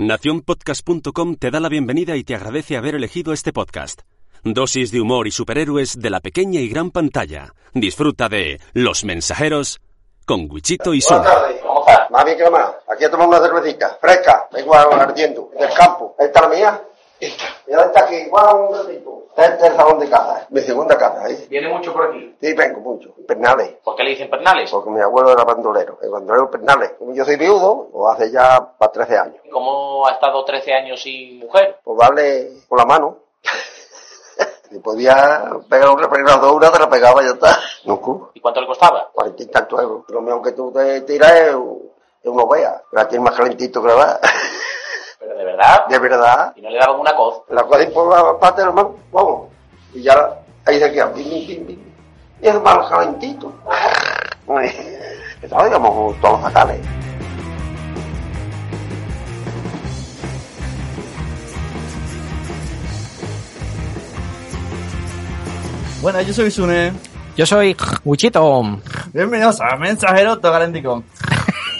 Naciónpodcast.com te da la bienvenida y te agradece haber elegido este podcast. Dosis de humor y superhéroes de la pequeña y gran pantalla. Disfruta de Los Mensajeros con Wichito y. Buenas tardes, ¿cómo estás? Más bien que más. Aquí he tomado una cervecita, fresca, vengo ardiendo, del campo. ¿Esta es la mía? Esta. Y ahora está aquí, igual un ratito. Este es el salón de casa, mi segunda casa, ¿eh? ¿Viene mucho por aquí? Sí, vengo mucho. Pernales. ¿Por qué le dicen pernales? Porque mi abuelo era bandolero, el bandolero Pernales. Como yo soy viudo, lo hace ya para 13 años. ¿Cómo ha estado 13 años sin mujer? Pues darle por la mano. si podía pegar un refrenado una, te la pegaba y ya está. No, cu. ¿Y cuánto le costaba? cuarenta y tantos euros. Lo mejor que tú te tiras es, una ovea. La tienes más calentito que la va. ¿Pero de verdad? De verdad. ¿Y no le daban una coz? La cosa por la parte del mano, vamos. Y ya ahí se queda. Y es más calentito. Eso digamos todos los fatales. Bueno, yo soy Sune. Yo soy Wichito. Bienvenidos a Mensajero Todo Calentico.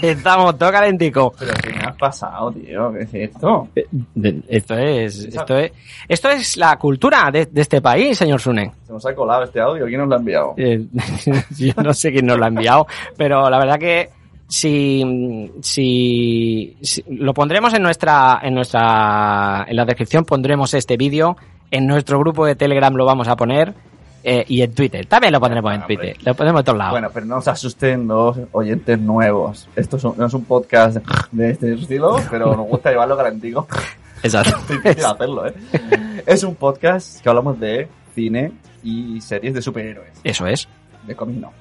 Estamos todo calentico. Pero ¿qué me has pasado, tío? ¿Qué es esto? Eh, Esto es, esto es, esto es la cultura de, de este país, señor Sune. Se nos ha colado este audio. ¿Quién nos lo ha enviado? Eh, yo no sé quién nos lo ha enviado, pero la verdad que si, si, si- lo pondremos en nuestra, en nuestra, en la descripción pondremos este vídeo, en nuestro grupo de Telegram lo vamos a poner eh, y en Twitter. También lo pondremos en. Twitter, lo pondremos en todos lados. Bueno, pero no se asusten los oyentes nuevos. Esto es un- no es un podcast de este estilo, pero nos gusta llevarlo calentico. Exacto. Difícil hacerlo, ¿eh? Es un podcast que hablamos de cine y series de superhéroes. Eso es. De cómic no.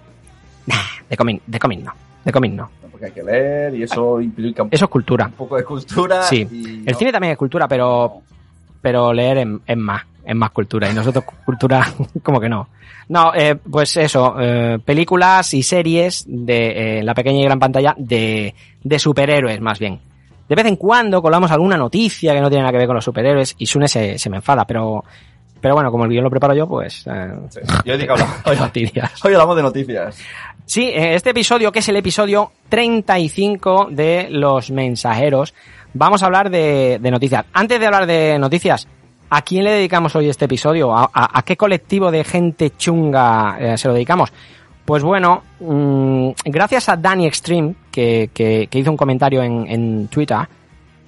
De cómic, de cómic no. De cómic no. Porque hay que leer y eso implica un, Eso es cultura. un poco de cultura. Sí. y El no- cine también es cultura, pero, pero leer es más, es más cultura. Y nosotros cultura, como que no. No, eh, pues eso, eh, películas y series de eh, la pequeña y gran pantalla de, de superhéroes, más bien. De vez en cuando colamos alguna noticia que no tiene nada que ver con los superhéroes y Sune se, se me enfada, pero, pero bueno, como el guion lo preparo yo, pues... Eh, Sí. Yo he dicho hoy, fastidias. hoy hablamos de noticias. Sí, eh, este episodio, que es el episodio 35 de Los Mensajeros, vamos a hablar de, de noticias. Antes de hablar de noticias, ¿a quién le dedicamos hoy este episodio? ¿A, qué colectivo de gente chunga eh, se lo dedicamos? Pues bueno, mm, gracias a Danny Extreme, que, hizo un comentario en, Twitter,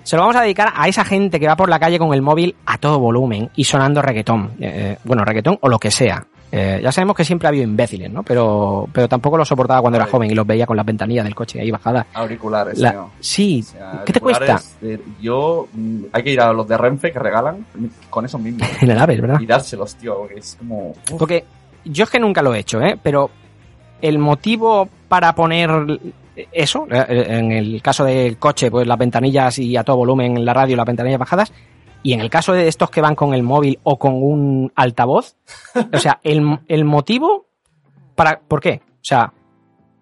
se lo vamos a dedicar a esa gente que va por la calle con el móvil a todo volumen y sonando reggaetón. Eh, bueno, reggaetón o lo que sea. Eh, ya sabemos que siempre ha habido imbéciles, ¿no? Pero, pero tampoco lo soportaba cuando era joven y los veía con las ventanillas del coche ahí bajadas. Auriculares, La- señor. sí, O sea, ¿qué te cuesta? eh, yo, mm, hay que ir a los de Renfe que regalan con esos mismos. En el Aves, ¿verdad? y dárselos, tío, porque es como... uf, Porque yo es que nunca lo he hecho, ¿eh? Pero el motivo para poner eso, eh, en el caso del coche, pues las ventanillas y a todo volumen en la radio las ventanillas bajadas, y en el caso de estos que van con el móvil o con un altavoz, o sea, el, el motivo para, ¿por qué? O sea,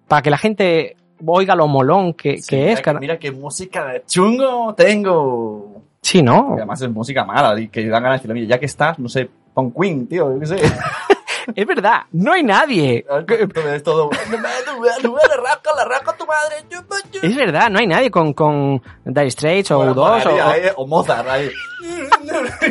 para que la gente oiga lo molón que, sí, que mira es. cara- Mira qué música de chungo tengo. Sí, ¿no? Y además es música mala, y que dan ganas de decirle, mira, ya que estás, no sé, pon Queen, tío, yo qué sé. Es verdad, no hay nadie. Todo es todo... La raca, la raca tu madre. Es verdad, no hay nadie con, con Dire Straits o Bueno, U2 o, molaría, eh, o Mozart ahí.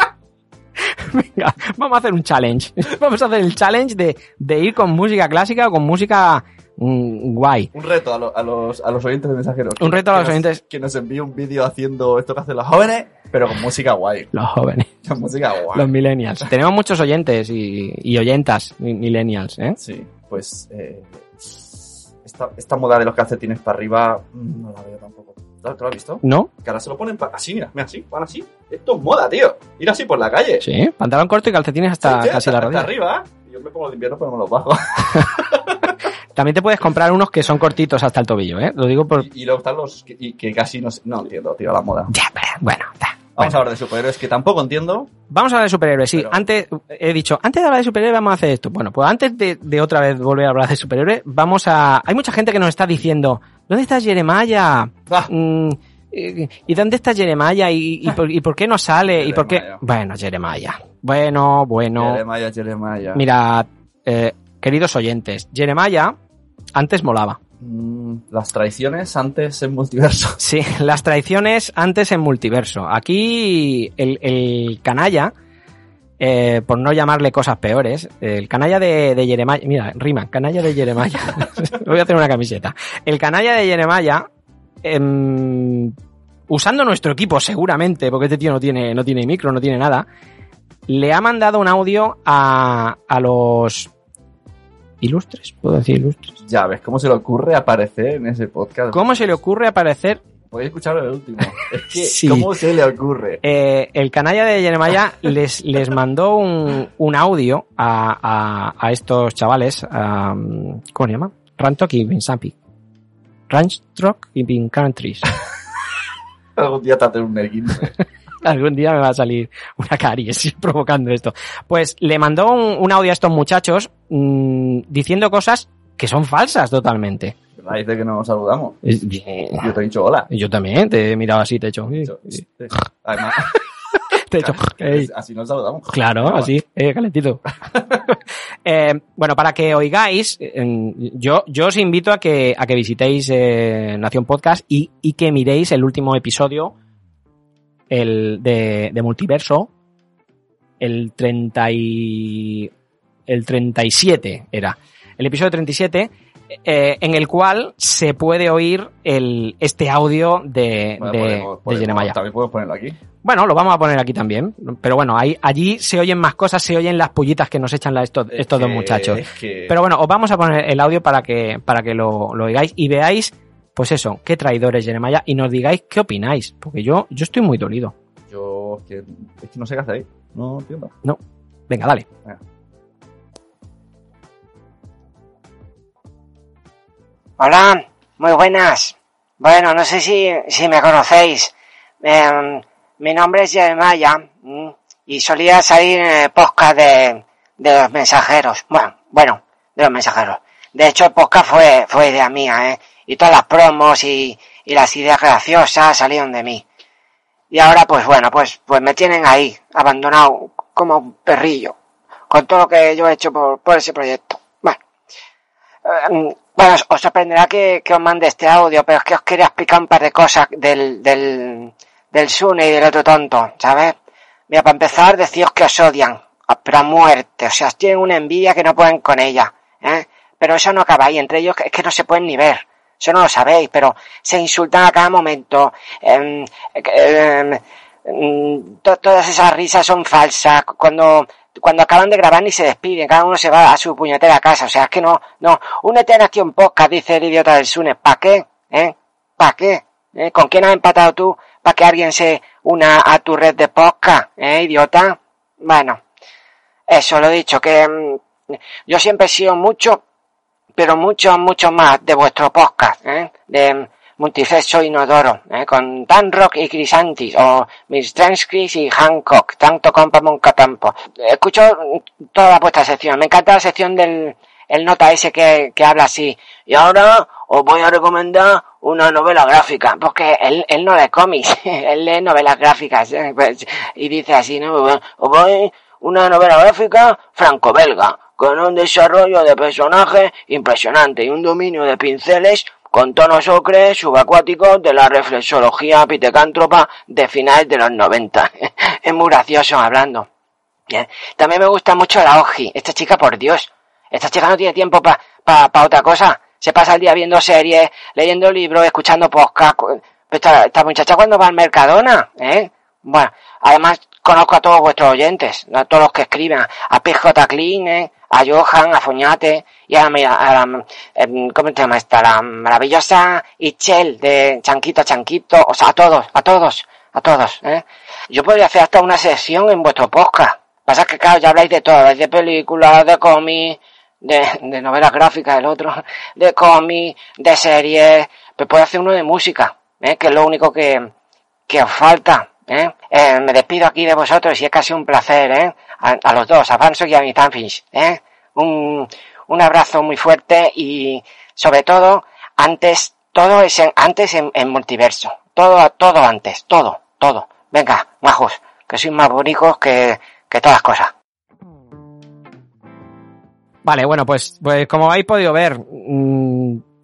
Venga, vamos a hacer un challenge. Vamos a hacer el challenge de, de ir con música clásica o con música mm, guay. Un reto a, lo- a los, a los oyentes de mensajeros. Un reto a los nos- oyentes. Que nos envíe un vídeo haciendo esto que hacen los jóvenes, pero con música guay. Los jóvenes, Con música guay. los millennials. Tenemos muchos oyentes y, y oyentas mi- millennials, ¿eh? Sí, pues eh, esta, esta moda de los calcetines para arriba mm, no la veo tampoco. ¿Tú lo has visto? ¿No? Que ahora se lo ponen así, mira, mira así, van así. Esto es moda, tío. Ir así por la calle. Sí, pantalón corto y calcetines hasta Sí, casi la hasta rodilla. arriba. Yo me pongo de invierno pero me los bajo. También te puedes comprar unos que son cortitos hasta el tobillo, ¿eh? Lo digo por... Y, y luego están los que, y que casi no sé- No entiendo, tío, la moda. Ya, pero bueno, da. Vamos a hablar de superhéroes que tampoco entiendo. Vamos a hablar de superhéroes, sí. Pero- Antes, he dicho, antes de hablar de superhéroes vamos a hacer esto. Bueno, pues antes de, de otra vez volver a hablar de superhéroes, vamos a... Hay mucha gente que nos está diciendo, ¿dónde está Jeremiah? Ah. Mm, eh, ¿Y dónde está Jeremiah? ¿Y, y, por, y por qué no sale? ¿Y por qué? Bueno, Jeremiah. Bueno, bueno. Jeremiah, Jeremiah. Mira, eh, queridos oyentes, Jeremiah antes molaba. Mm, las traiciones antes en multiverso. Sí, las traiciones antes en multiverso. Aquí el, el canalla, eh, por no llamarle cosas peores, el canalla de, de mira, rima, canalla de Jeremiah. Voy a hacer una camiseta. El canalla de Jeremiah, em, usando nuestro equipo seguramente, porque este tío no tiene, no tiene micro, no tiene nada, le ha mandado un audio a, a los ilustres, puedo decir ilustres. Ya ves cómo se le ocurre aparecer en ese podcast. ¿Cómo se le ocurre aparecer Podéis escucharlo el último. Es que, Sí. ¿cómo se le ocurre? Eh, el canalla de Jeremiah les, les mandó un, un audio a, a, a estos chavales. a, ¿Cómo se llama? Rantok y Vinsampi. Ranchrock y Vin Countries. Algún día te hace un merguince. Algún día me va a salir una caries provocando esto. Pues le mandó un, un audio a estos muchachos mm, diciendo cosas que son falsas totalmente. Dice que no nos saludamos. Yo te he dicho hola. Yo también te he mirado así, te he hecho. Además, Te he hecho. "Ey". así nos saludamos. Claro, así, eh, calentito. Eh, bueno, para que oigáis, eh, yo, yo os invito a que, a que visitéis eh, Nación Podcast y, y que miréis el último episodio el de, de Multiverso, el 30 y, el 37 era. El episodio 37, eh, en el cual se puede oír el, este audio de, Bueno, de, podemos- de podemos- Jeremiah. También podemos ponerlo aquí. Bueno, lo vamos a poner aquí también. Pero bueno, ahí, allí se oyen más cosas, se oyen las pullitas que nos echan la- estos, Es estos dos que- muchachos. es que- Pero bueno, os vamos a poner el audio para que, para que lo, lo oigáis y veáis, pues eso, qué traidores Jeremiah y nos digáis qué opináis. Porque yo, yo estoy muy dolido. Yo es que, es que no sé qué hacer ahí. No entiendo. Venga, dale. Hola, muy buenas. Bueno, no sé si, si me conocéis. Em, mi nombre es Jeremiah mm, y solía salir en el podcast de, de los mensajeros. Bueno, bueno, de los mensajeros. De hecho, el podcast fue, fue idea mía, ¿eh? Y todas las promos y, y las ideas graciosas salieron de mí. Y ahora, pues bueno, pues, pues me tienen ahí, abandonado como un perrillo, con todo lo que yo he hecho por, por ese proyecto. Bueno. Eh, bueno, os- sorprenderá que, que os mande este audio, pero es que os quería explicar un par de cosas del, del, del Sune y del otro tonto, ¿sabes? Mira, para empezar, deciros que os odian, pero a muerte, o sea, tienen una envidia que no pueden con ella, ¿eh? Pero eso no acaba ahí, entre ellos es que no se pueden ni ver, eso no lo sabéis, pero se insultan a cada momento, em, em, em, to- todas esas risas son falsas, cuando cuando acaban de grabar ni se despiden, cada uno se va a su puñetera casa, o sea, es que no, no, únete a Nación Podcast, dice el idiota del Sune, ¿para qué? ¿Eh? ¿Para qué? ¿Eh? ¿Con quién has empatado tú para que alguien se una a tu red de podcast, eh, idiota? Bueno, eso lo he dicho, que yo siempre he sido mucho, pero mucho, mucho más de vuestro podcast, ¿eh? De Multifexo Inodoro, ¿eh? con Dan Rock y Crisantis, o Miss Chris y Hancock, tanto compa monca tampo. Escucho toda vuestra sección, me encanta la sección del el nota ese que, que habla así. Y ahora os voy a recomendar una novela gráfica, porque él, él no lee cómics, él lee novelas gráficas, ¿eh? Pues, y dice así, ¿no? Os voy una novela gráfica franco-belga, con un desarrollo de personajes impresionante y un dominio de pinceles con tonos ocres subacuáticos de la reflexología pitecántropa de finales de los 90. es muy gracioso hablando. También me gusta mucho la Oji. Esta chica, por Dios, esta chica no tiene tiempo para pa, pa otra cosa. Se pasa el día viendo series, leyendo libros, escuchando podcast. Cu- Esta, esta muchacha cuando va al Mercadona, ¿eh? Bueno, además conozco a todos vuestros oyentes, a todos los que escriben, a PJ ¿eh? a Johan, a Foñate y a, la- a la, em, ¿cómo se llama esta? La maravillosa Ichel de Chanquito a Chanquito, o sea, a todos, a todos, a todos, ¿eh? Yo podría hacer hasta una sección en vuestro podcast. Pasa que, claro, ya habláis de todo, habláis de películas, de cómics, de, de novelas gráficas, el otro de cómics, de series, pues puede hacer uno de música, ¿eh? que es lo único que, que os falta. ¿Eh? Eh, me despido aquí de vosotros y es casi un placer, ¿eh? A, los dos, a Fanso y a mi Tanfish, ¿eh? Un, un abrazo muy fuerte y sobre todo, antes, todo es en, antes en, en multiverso. Todo, todo antes, todo, todo. Venga, majos, que sois más bonitos que, que todas las cosas. Vale, bueno, pues, pues como habéis podido ver, mm,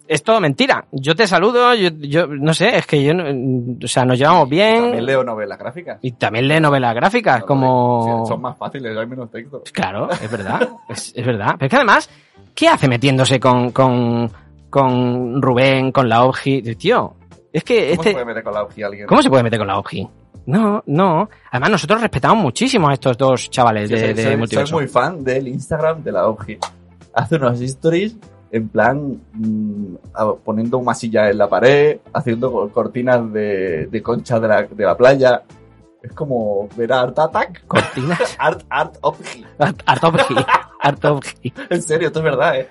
es todo mentira. Yo te saludo, yo, yo no sé, es que yo, no- mm, o sea, nos llevamos bien. También leo novelas gráficas. Y también lee novelas gráficas, como... Son más fáciles, hay menos texto. Claro, es verdad, es, es verdad. Pero es que además, ¿qué hace metiéndose con, con, con Rubén, con la OBGI? Tío, es que ¿Cómo este... se puede meter con la OG alguien? ¿Cómo se puede meter con la OBGI? No, no. Además, nosotros respetamos muchísimo a estos dos chavales Sí, de, soy, de soy- muy fan del Instagram de la OG. Hace unos stories en plan mm, poniendo una silla en la pared, haciendo co- cortinas de, de concha de la, de la playa. Es como ver a Art Attack. Cortinas. Art, Art OG. Art Art OBGI. Art OBGI. En serio, esto es verdad, ¿eh?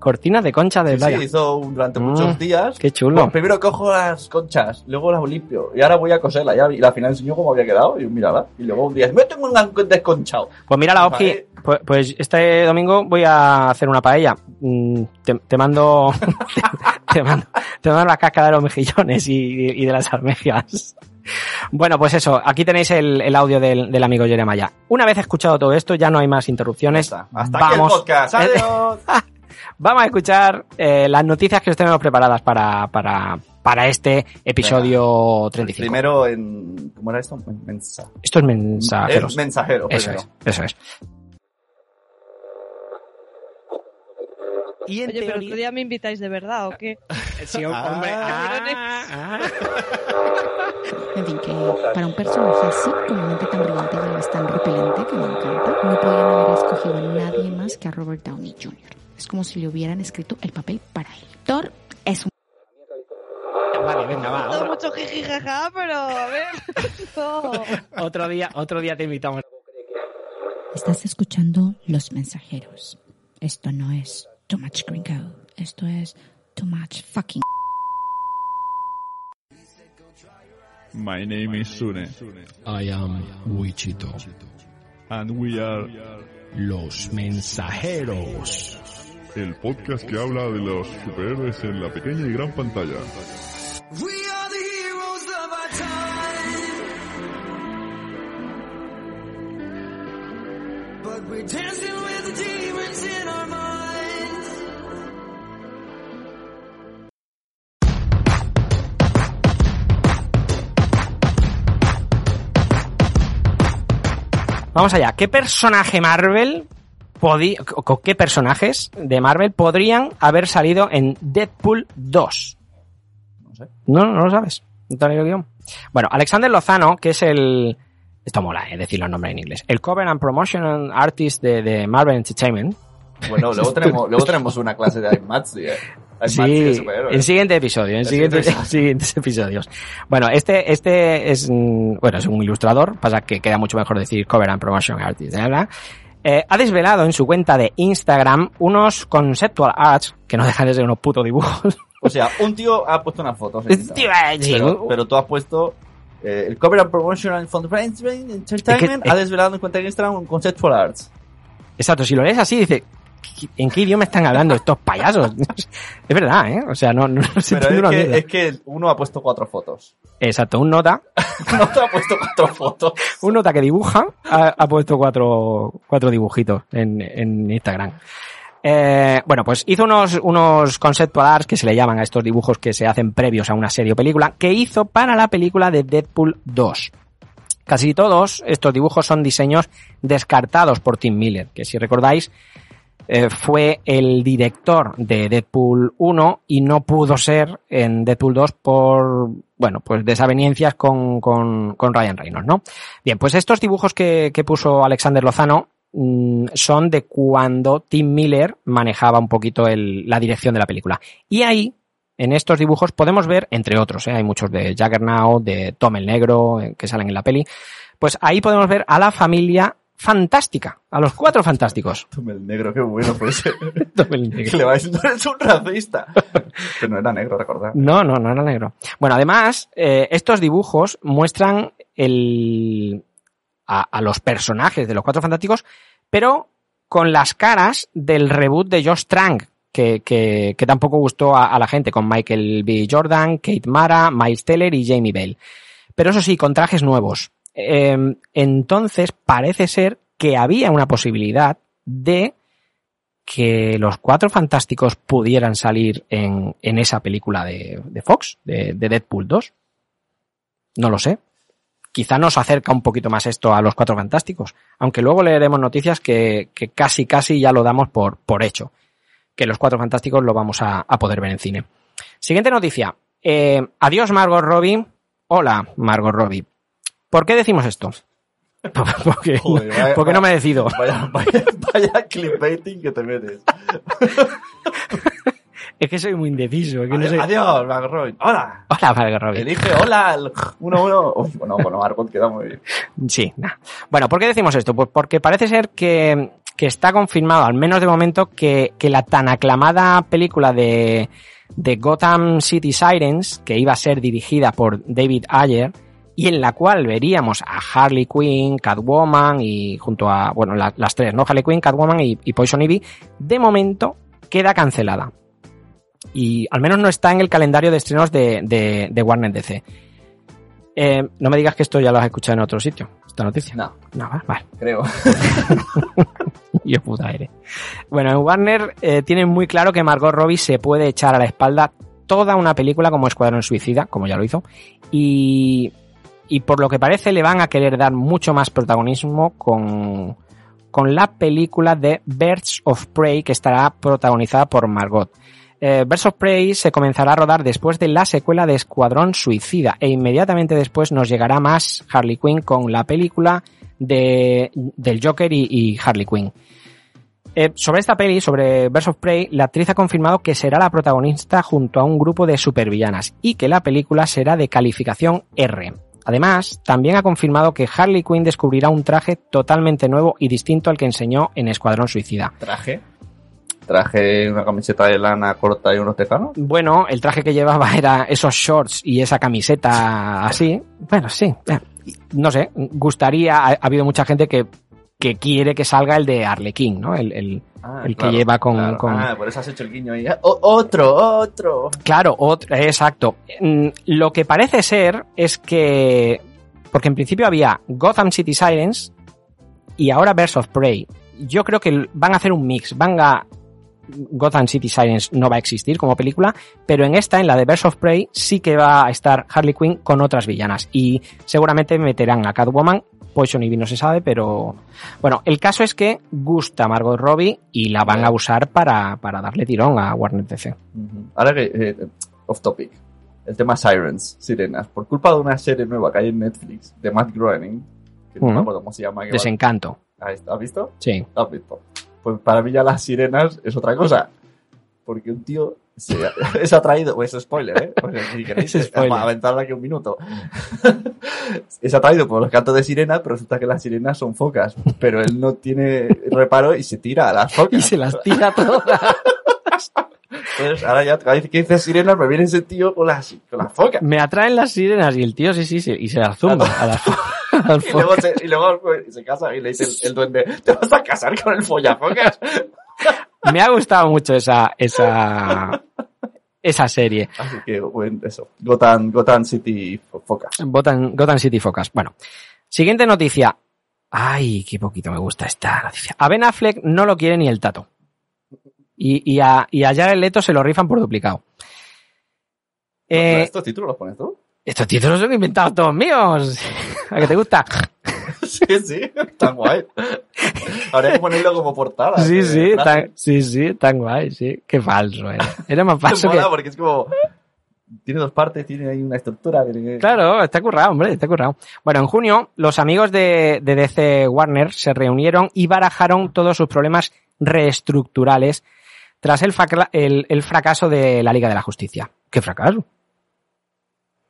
Cortinas de concha de Sí, playa. hizo un- durante Mm, muchos días. Qué chulo. Bueno, primero cojo las conchas, luego las limpio y ahora voy a coserla. Ya, y al final enseñó cómo había quedado y mírala. Y luego un día, me tengo un desconchado. Pues mira la. OBGI. Pues, pues este domingo voy a hacer una paella. Mm, Te, te mando, te mando, te mando las cáscaras de los mejillones y, y de las almejas. Bueno, pues eso, aquí tenéis el, el audio del, del amigo Jeremiah. Una vez escuchado todo esto, ya no hay más interrupciones. Hasta, hasta aquí el podcast. Adiós. Vamos a escuchar eh, las noticias que os tenemos preparadas para, para, para este episodio 35. Primero en. ¿Cómo era esto? Men- Mensa. Esto es mensajeros. Es mensajero. Eso es, eso es. Y en Oye, pero otro día me invitáis de verdad, ¿o qué? Sí, Ah. hombre. Ah, ah. En fin, que para un personaje así, con una mente tan brillante y además tan repelente que me encanta, no podían haber escogido a nadie más que a Robert Downey Jr. Es como si le hubieran escrito el papel para él. Thor es un Vale, venga, va. No Otro, mucho jiji jaja, pero a ver. No. otro día, otro día te invitamos. Estás escuchando Los Mensajeros. Esto no es Too Much Gringo. Esto es Too Much Fucking My name is Sune, I am Wichito. and we are Los mensajeros. El podcast que habla de los superhéroes en la pequeña y gran pantalla. Vamos allá. ¿Qué personaje Marvel o qué personajes de Marvel podrían haber salido en Deadpool 2? No sé. No, no lo sabes. No te el guion. Bueno, Alexander Lozano, que es el... Esto mola, eh, decir los nombres en inglés. El cover and promotion artist de, de Marvel Entertainment. Bueno, luego tenemos, luego tenemos una clase de iMatsi, eh. Sí, en siguiente episodio, en siguiente en siguientes episodios. Bueno, este, este es, mm, bueno, es un ilustrador, pasa que queda mucho mejor decir cover and promotion artist, ¿verdad? Eh, ha desvelado en su cuenta de Instagram unos conceptual arts, que no dejan de ser unos putos dibujos. O sea, un tío ha puesto unas fotos. en Instagram. Tío, eh, pero, pero tú has puesto eh, el cover and promotion and fundraising entertainment Es que- ha desvelado en cuenta de Instagram un conceptual arts. Exacto, si lo lees así, dice, ¿en qué idioma están hablando estos payasos? es verdad, ¿eh? O sea, no, no, se Pero es una que, es que uno ha puesto cuatro fotos. Exacto, un nota, No te ha puesto cuatro fotos. un nota que dibuja, ha, ha puesto cuatro, cuatro dibujitos en, en Instagram. Eh, bueno, pues hizo unos, unos conceptual arts que se le llaman a estos dibujos que se hacen previos a una serie o película, que hizo para la película de Deadpool 2. Casi todos estos dibujos son diseños descartados por Tim Miller, que si recordáis, eh, fue el director de Deadpool 1 y no pudo ser en Deadpool 2 por, bueno, pues desavenencias con, con, con Ryan Reynolds, ¿no? Bien, pues estos dibujos que, que puso Alexander Lozano mm, son de cuando Tim Miller manejaba un poquito el- la dirección de la película. Y ahí, en estos dibujos, podemos ver, entre otros, ¿eh? hay muchos de Juggernaut, de Tom el Negro, eh, que salen en la peli, pues ahí podemos ver a la familia fantástica. A los cuatro fantásticos. Tome el negro, qué bueno fue ese. Tome el negro. que le va diciendo, eres un racista. Pero no era negro, recordad. No, no, no era negro. Bueno, además, eh, estos dibujos muestran el, a, a los personajes de los Cuatro Fantásticos, pero con las caras del reboot de Josh Trank, que, que, que tampoco gustó a, a la gente, con Michael B. Jordan, Kate Mara, Miles Teller y Jamie Bell. Pero eso sí, con trajes nuevos. Eh, entonces, parece ser que había una posibilidad de que los Cuatro Fantásticos pudieran salir en, en esa película de, de Fox, de, de Deadpool 2. No lo sé. Quizá nos acerca un poquito más esto a los Cuatro Fantásticos, aunque luego leeremos noticias que, que casi casi ya lo damos por, por hecho, que los Cuatro Fantásticos lo vamos a, a poder ver en cine. Siguiente noticia. Eh, adiós Margot Robbie. Hola Margot Robbie. ¿Por qué decimos esto? Porque, Joder, vaya- porque no me decido. Vaya, vaya, vaya clickbaiting que te metes. Es que soy muy indeciso. es que no sé- Adiós, Margot Robbie. Hola. Hola Margot Robbie. Elige hola al 1-1. Uy, bueno, bueno, Margot queda muy bien. Sí, nah. Bueno, ¿por qué decimos esto? Pues porque parece ser que, que está confirmado, al menos de momento, que, que la tan aclamada película de, de Gotham City Sirens, que iba a ser dirigida por David Ayer, y en la cual veríamos a Harley Quinn, Catwoman y junto a, bueno, la- las tres, ¿no? Harley Quinn, Catwoman y, y Poison Ivy, de momento queda cancelada. Y al menos no está en el calendario de estrenos de, de, de Warner DC. Eh, no me digas que esto ya lo has escuchado en otro sitio, esta noticia. No, No, vale, vale. creo. Yo puta aire. Bueno, en Warner eh, tienen muy claro que Margot Robbie se puede echar a la espalda toda una película como Escuadrón Suicida, como ya lo hizo, y, y por lo que parece le van a querer dar mucho más protagonismo con, con la película de Birds of Prey que estará protagonizada por Margot. Eh, Birds of Prey se comenzará a rodar después de la secuela de Escuadrón Suicida e inmediatamente después nos llegará más Harley Quinn con la película de, del Joker y, Harley Quinn. Eh, sobre esta peli, sobre Birds of Prey, la actriz ha confirmado que será la protagonista junto a un grupo de supervillanas y que la película será de calificación R. Además, también ha confirmado que Harley Quinn descubrirá un traje totalmente nuevo y distinto al que enseñó en Escuadrón Suicida. Traje. Traje una camiseta de lana corta y unos tejanos. Bueno, el traje que llevaba era esos shorts y esa camiseta así. Bueno, sí. eh, No sé, gustaría, ha, ha habido mucha gente que, que quiere que salga el de Arlequín, ¿no? El, el, Ah, el claro, que lleva con, claro. con- Ah, por eso has hecho el guiño ahí. O- otro, otro. Claro, otro, exacto. Mm, Lo que parece ser es que, porque en principio había Gotham City Sirens y ahora Birds of Prey. Yo creo que van a hacer un mix. Van a Gotham City Sirens no va a existir como película, pero en esta, en la de Birds of Prey, sí que va a estar Harley Quinn con otras villanas y seguramente meterán a Catwoman. Poison Ivy no se sabe, pero bueno, el caso es que gusta Margot Robbie y la van a usar para, para darle tirón a Warner DC. Ahora que, eh, off topic, el tema Sirens, sirenas, por culpa de una serie nueva que hay en Netflix de Matt Groening, que no me acuerdo cómo se llama. Desencanto. ¿Has visto? Sí. ¿Has visto? Pues para mí ya las sirenas es otra cosa. Porque un tío se, es atraído, pues es spoiler, ¿eh? Pues si queréis, Es spoiler. aventarla aquí un minuto. es atraído por los cantos de sirena, pero resulta que las sirenas son focas. Pero él no tiene reparo y se tira a las focas. Y se las tira todas. Entonces, ahora ya cada vez que dices sirenas me viene ese tío con las, con las focas. Me atraen las sirenas y el tío sí, sí, sí y se las zumba a las, las Y luego, focas. se, y luego pues, se casa y le dice el, el duende, ¿te vas a casar con el follafocas? Me ha gustado mucho esa, esa, esa serie. Así que, bueno, eso. Gotham, Gotham City fo- Focas. Gotham, Gotham City Focas. Bueno, siguiente noticia. Ay, qué poquito me gusta esta noticia. A Ben Affleck no lo quiere ni el tato. Y, y, a, y a Jared Leto se lo rifan por duplicado. Eh, ¿Estos títulos los pones tú? estos títulos son inventados todos míos. ¿A que te gusta? sí, sí, tan guay. Habría que ponerlo como portada. Sí, sí, tan, sí, sí, tan guay, sí. Qué falso era. Era más falso Mola que... porque es como... Tiene dos partes, tiene ahí una estructura. Claro, está currado, hombre, está currado. Bueno, en junio, los amigos de, de DC Warner se reunieron y barajaron todos sus problemas reestructurales tras el, el- el fracaso de la Liga de la Justicia. ¿Qué fracaso?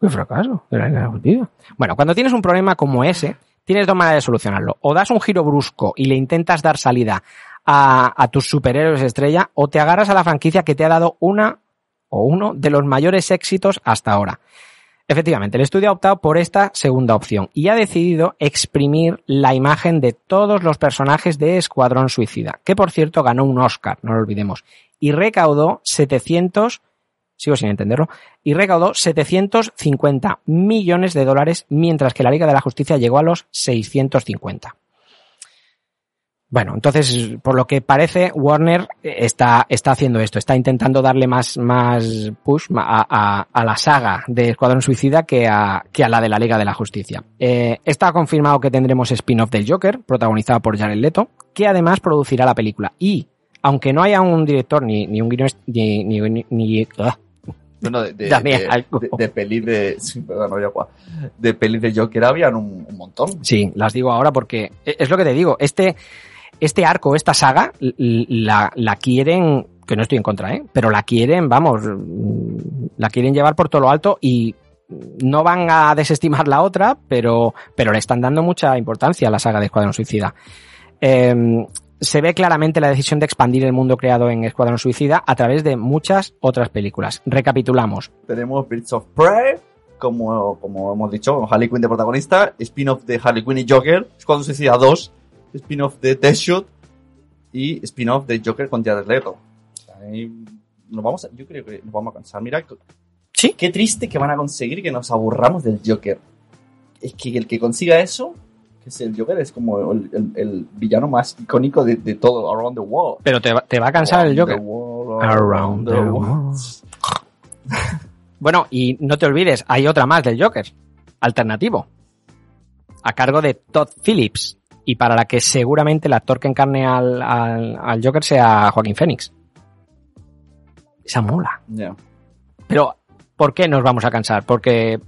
¿Qué fracaso de la Liga de la Justicia? Bueno, cuando tienes un problema como ese, tienes dos maneras de solucionarlo. O das un giro brusco y le intentas dar salida a, tus superhéroes estrella, o te agarras a la franquicia que te ha dado una o uno de los mayores éxitos hasta ahora. Efectivamente, el estudio ha optado por esta segunda opción y ha decidido exprimir la imagen de todos los personajes de Escuadrón Suicida, que por cierto ganó un Oscar, no lo olvidemos, y recaudó 700, sigo sin entenderlo, y recaudó 750 millones de dólares, mientras que la Liga de la Justicia llegó a los 650. Bueno, entonces, por lo que parece, Warner está, está haciendo esto, está intentando darle más, más push a, a- a la saga de Escuadrón Suicida que a, que a la de la Liga de la Justicia. Eh, está confirmado que tendremos spin-off del Joker, protagonizado por Jared Leto, que además producirá la película. Y, aunque no haya un director ni, ni un guionista, ni, ni, ni- ah, Bueno, de, de, Dame de, algo. de, de pelis de. Sí, perdón, no agua. De pelis de Joker habían un, un montón. Sí, las digo ahora porque e, es lo que te digo. Este, este arco, esta saga, la, la quieren, que no estoy en contra, ¿eh? pero la quieren, vamos, la quieren llevar por todo lo alto y no van a desestimar la otra, pero, pero le están dando mucha importancia a la saga de Escuadrón Suicida. Eh, se ve claramente la decisión de expandir el mundo creado en Escuadrón Suicida a través de muchas otras películas. Recapitulamos. Tenemos Birds of Prey, como, como hemos dicho, con Harley Quinn de protagonista, spin-off de Harley Quinn y Joker, Escuadrón Suicida 2, spin-off de Deathshot y spin-off de Joker con Jared Leto. Ahí nos vamos a- yo creo que nos vamos a cansar. Mira, Sí. qué triste que van a conseguir que nos aburramos del Joker. Es que el que consiga eso, es el Joker, es como el, el- el villano más icónico de, de todo, Around the World. Pero te va, te va a cansar el Joker. the world, Around the world. Bueno, y no te olvides, hay otra más del Joker, alternativo, a cargo de Todd Phillips, y para la que seguramente el actor que encarne al, al, al Joker sea Joaquín Phoenix. Esa mola. Ya. Pero, ¿por qué nos vamos a cansar? Porque,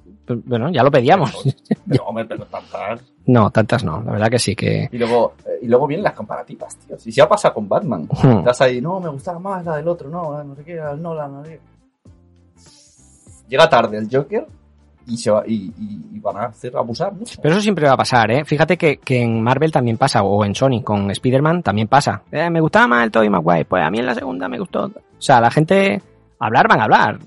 bueno, ya lo pedíamos. Pero, hombre, pero tantas. No, tantas no, la verdad que sí que... Y luego, eh, y luego vienen las comparativas, tío. Si se ha pasado con Batman. Hmm. Estás ahí, no, me gustaba más la del otro, no, eh, no sé qué, el Nolan, no sé. Llega tarde el Joker y, se va, y, y- van a hacer abusar. Pero eso siempre va a pasar, ¿eh? Fíjate que, que en Marvel también pasa, o en Sony con Spider-Man también pasa. Eh, me gustaba más el Tobey Maguire, pues a mí en la segunda me gustó. O sea, la gente, hablar van a hablar.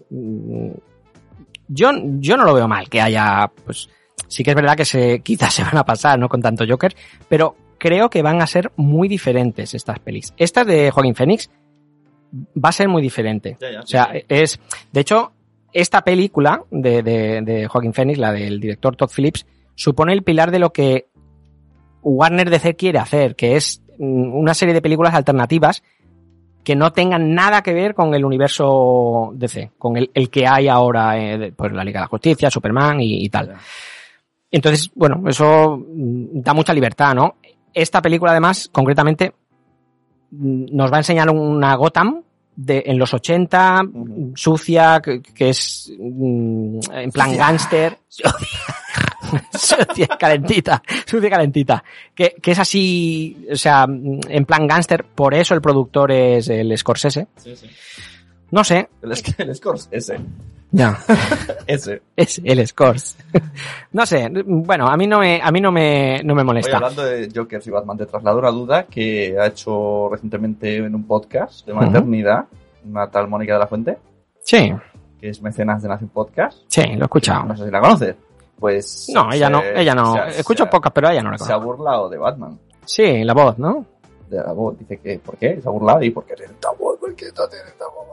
Yo, yo no lo veo mal que haya, pues, sí que es verdad que se, quizás se van a pasar, ¿no? Con tanto Joker, pero creo que van a ser muy diferentes estas pelis. Esta de Joaquin Phoenix va a ser muy diferente. Ya, ya, O sea, sí, es, de hecho, esta película de, de, de Joaquin Phoenix, la del director Todd Phillips, supone el pilar de lo que Warner DC quiere hacer, que es mm, una serie de películas alternativas que no tengan nada que ver con el universo DC, con el, el que hay ahora, eh, pues la Liga de la Justicia, Superman y, y tal. Entonces, bueno, eso mm, da mucha libertad, ¿no? Esta película, además, concretamente, mm, nos va a enseñar una Gotham de, en los 80, sucia, que, que es mm, en plan Sucia. sucia, calentita, sucia, calentita. Que, que es así, o sea, en plan gángster, por eso el productor es el Scorsese. Sí, sí. No sé, El, Sc- el Scores, ese. ya. Ese. Es el Scores. no sé, bueno, a mí no me, a mí no me, no me Oye, molesta. hablando de Joker y Batman, te traslado una duda que ha hecho recientemente en un podcast de maternidad, una tal Mónica de la Fuente, Sí, que es mecenas de Nación Podcast. sí, lo he escuchado. No sé si la conoces. Pues. No, ella se- no, ella no. se Escucho se pocas, pero ella no la Se ha burlado de Batman. Sí, la voz, ¿no? De la voz. Dice que, ¿por qué? Se ha burlado y ¿por qué tiene esta voz? ¿Por qué no tiene esta voz?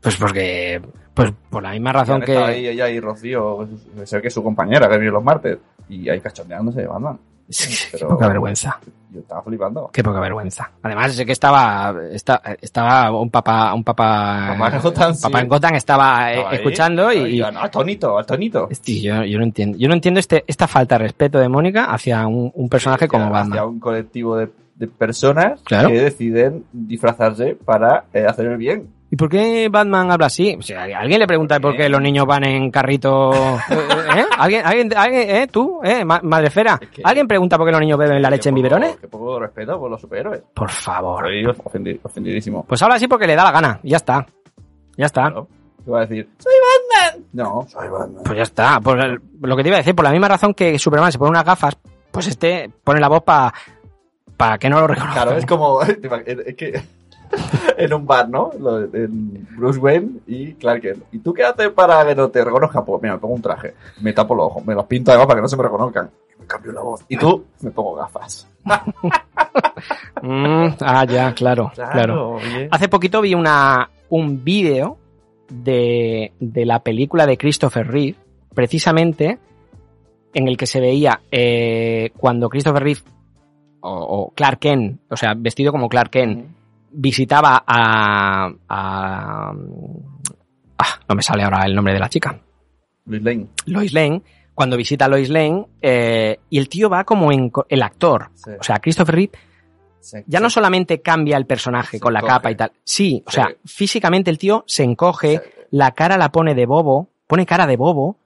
Pues porque, pues por la misma razón estado ahí que... ella y Rocío, pues, se ve que es su compañera que viene los martes. Y ahí cachondeándose de Batman. Qué poca vergüenza. Yo estaba flipando. Qué poca vergüenza. Además, sé que estaba, esta- estaba un papá, un papá, Papá en Gotham, sí. papá en Gotham estaba, eh, Estaba escuchando y, ahí, no, atónito, atónito. Hostia, yo, yo no entiendo, yo no entiendo este, esta falta de respeto de Mónica hacia un, un personaje como Hacia Batman. un colectivo de, de personas Claro. que deciden disfrazarse para eh, hacer el bien. ¿Y por qué Batman habla así? O sea, ¿alguien le pregunta por qué los niños van en carrito? ¿Eh? ¿Alguien, alguien, alguien, eh? ¿Tú? ¿Eh? Ma- Madrefera. que- ¿Alguien pregunta por qué los niños beben la leche en biberones? Qué poco respeto por los superhéroes. Por favor. Estoy ofendi- ofendidísimo. Pues habla así porque le da la gana. Ya está. Ya está. Claro. ¿Qué va a decir? ¡Soy Batman! No, soy Batman. Pues ya está. Por el- lo que te iba a decir, por la misma razón que Superman se pone unas gafas Pues este pone la voz para para que no lo reconozca. Claro, es como. te Es que. En un bar, ¿no? Lo- En Bruce Wayne y Clark Kent. ¿Y tú qué haces para que no te reconozcan? Pues mira, me pongo un traje, me tapo los ojos, me los pinto además para que no se me reconozcan. Y me cambio la voz. ¿Y tú? Me pongo gafas. Mm, ah, ya, claro, claro. Hace poquito vi una, un vídeo de, de la película de Christopher Reeve, precisamente en el que se veía eh, cuando Christopher Reeve o, o Clark Kent, o sea, vestido como Clark Kent, visitaba a, a- ah, no me sale ahora el nombre de la chica. Luis Lane. Lois Lane, cuando visita a Lois Lane, eh, y el tío va como en el actor. Sí. O sea, Christopher Reeve ya no solamente cambia el personaje con la capa y tal. Sí, o sea, físicamente el tío se encoge, la cara la pone de bobo, pone cara de bobo.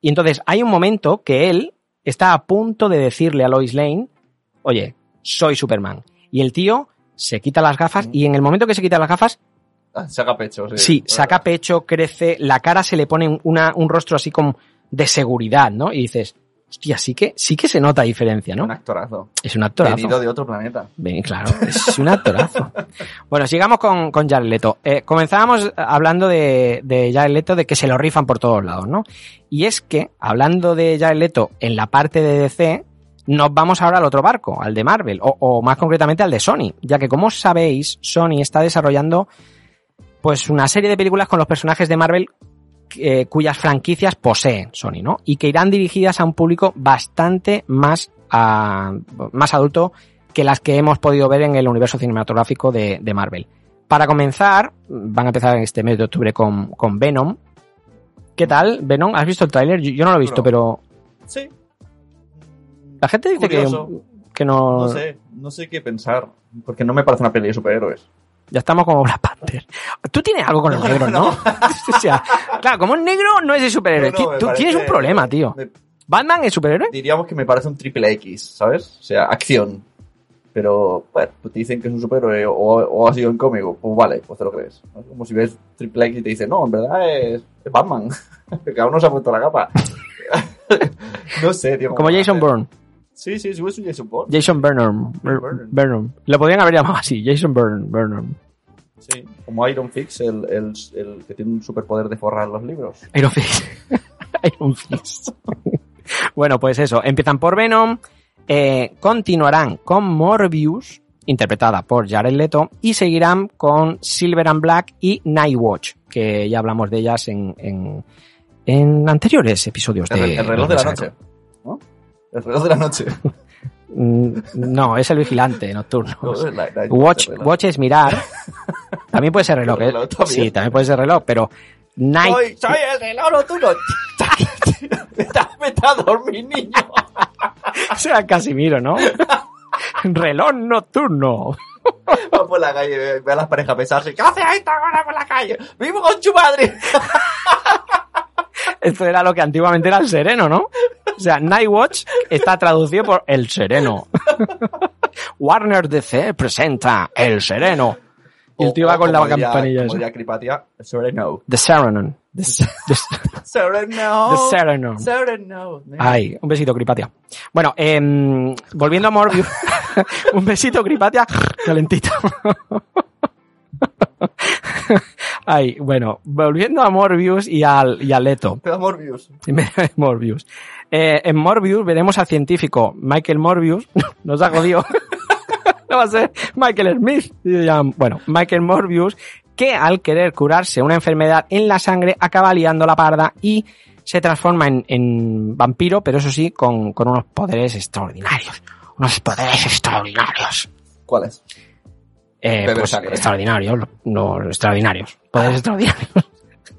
Y entonces hay un momento que él está a punto de decirle a Lois Lane, oye, soy Superman. Y el tío se quita las gafas y en el momento que se quita las gafas, Ah, saca pecho, sí. sí, saca pecho, crece, la cara se le pone una, un rostro así como de seguridad, ¿no? Y dices, hostia, sí que, sí que se nota diferencia, ¿no? Un actorazo. Es un actorazo. Venido de otro planeta. Bien, claro, es un actorazo. bueno, sigamos con, con Jared Leto. Eh, comenzábamos hablando de, de Jared Leto, de que se lo rifan por todos lados, ¿no? Y es que, hablando de Jared Leto en la parte de DC, nos vamos ahora al otro barco, al de Marvel, o, o más concretamente al de Sony, ya que como sabéis, Sony está desarrollando pues una serie de películas con los personajes de Marvel eh, cuyas franquicias posee Sony, ¿no? Y que irán dirigidas a un público bastante más, ah, más adulto que las que hemos podido ver en el universo cinematográfico de, de Marvel. Para comenzar, van a empezar este mes de octubre con, con Venom. ¿Qué tal, Venom? ¿Has visto el tráiler? Yo, yo no lo he visto, pero Sí. La gente dice que, que no, No sé, no sé qué pensar. Porque no me parece una peli de superhéroes. Ya estamos como Black Panther. Tú tienes algo con los No, negros, ¿no? no. o sea, claro, como es negro no es de superhéroe. No, no, Tú parece- tienes un problema, tío. me- ¿Batman es superhéroe? diríamos que me parece un triple X, ¿sabes? O sea, acción. Pero, bueno, pues te dicen que es un superhéroe o, o ha sido en cómico, pues vale, pues te lo crees. ¿no? Como si ves triple X y te dicen, no, en verdad es, es Batman. Cada uno se ha puesto la capa. no sé, tío. Como ¿cómo Jason? Bourne. Sí, sí, sí, es un Jason Bourne. Jason Burnham. Burnham. Lo podrían haber llamado así, Jason Burnham. Burnham. Sí, como Iron Fix, el, el, el que tiene un superpoder de forrar los libros. Iron Fist. Iron Fist. bueno, pues eso. Empiezan por Venom. eh, continuarán con Morbius, interpretada por Jared Leto, y seguirán con Silver and Black y Nightwatch, que ya hablamos de ellas en, en, en anteriores episodios El, de re- el reloj de la Los noche. ¿No? El reloj de la noche. Mm, No, es el vigilante nocturno. La- la- Watch, reloj. watch es mirar. También puede ser reloj. El ¿eh? reloj también. Sí, también puede ser reloj, pero Night. Soy, soy el reloj nocturno. vete, vete a dormir, niño. O sea, Casimiro, ¿no? reloj nocturno. Va por la calle, ve, a las parejas besarse. ¿Qué hace esta hora por la calle? ¡Vivo con tu madre! Esto era lo que antiguamente era el sereno, ¿no? O sea, Nightwatch está traducido por el sereno. Warner DC presenta el sereno. Y el tío va con la campanilla. Como Cripatia, Sereno. The the, Sereno. the Serenon. Sereno. Ay, un besito, Cripatia. Bueno, em, volviendo a Morbius. un besito, Cripatia. Calentito. Ay, bueno, volviendo a Morbius y al, y a Leto. Pero Morbius. Morbius. Eh, en Morbius veremos al científico Michael Morbius. Nos ha jodido. no va a ser Michael Smith. Bueno, Michael Morbius, que al querer curarse una enfermedad en la sangre acaba liando la parda y se transforma en, en vampiro, pero eso sí, con, con unos poderes extraordinarios. Unos poderes extraordinarios. ¿Cuál es? Eh, pues, sangre. extraordinarios, no, extraordinarios. Poderes extraordinarios.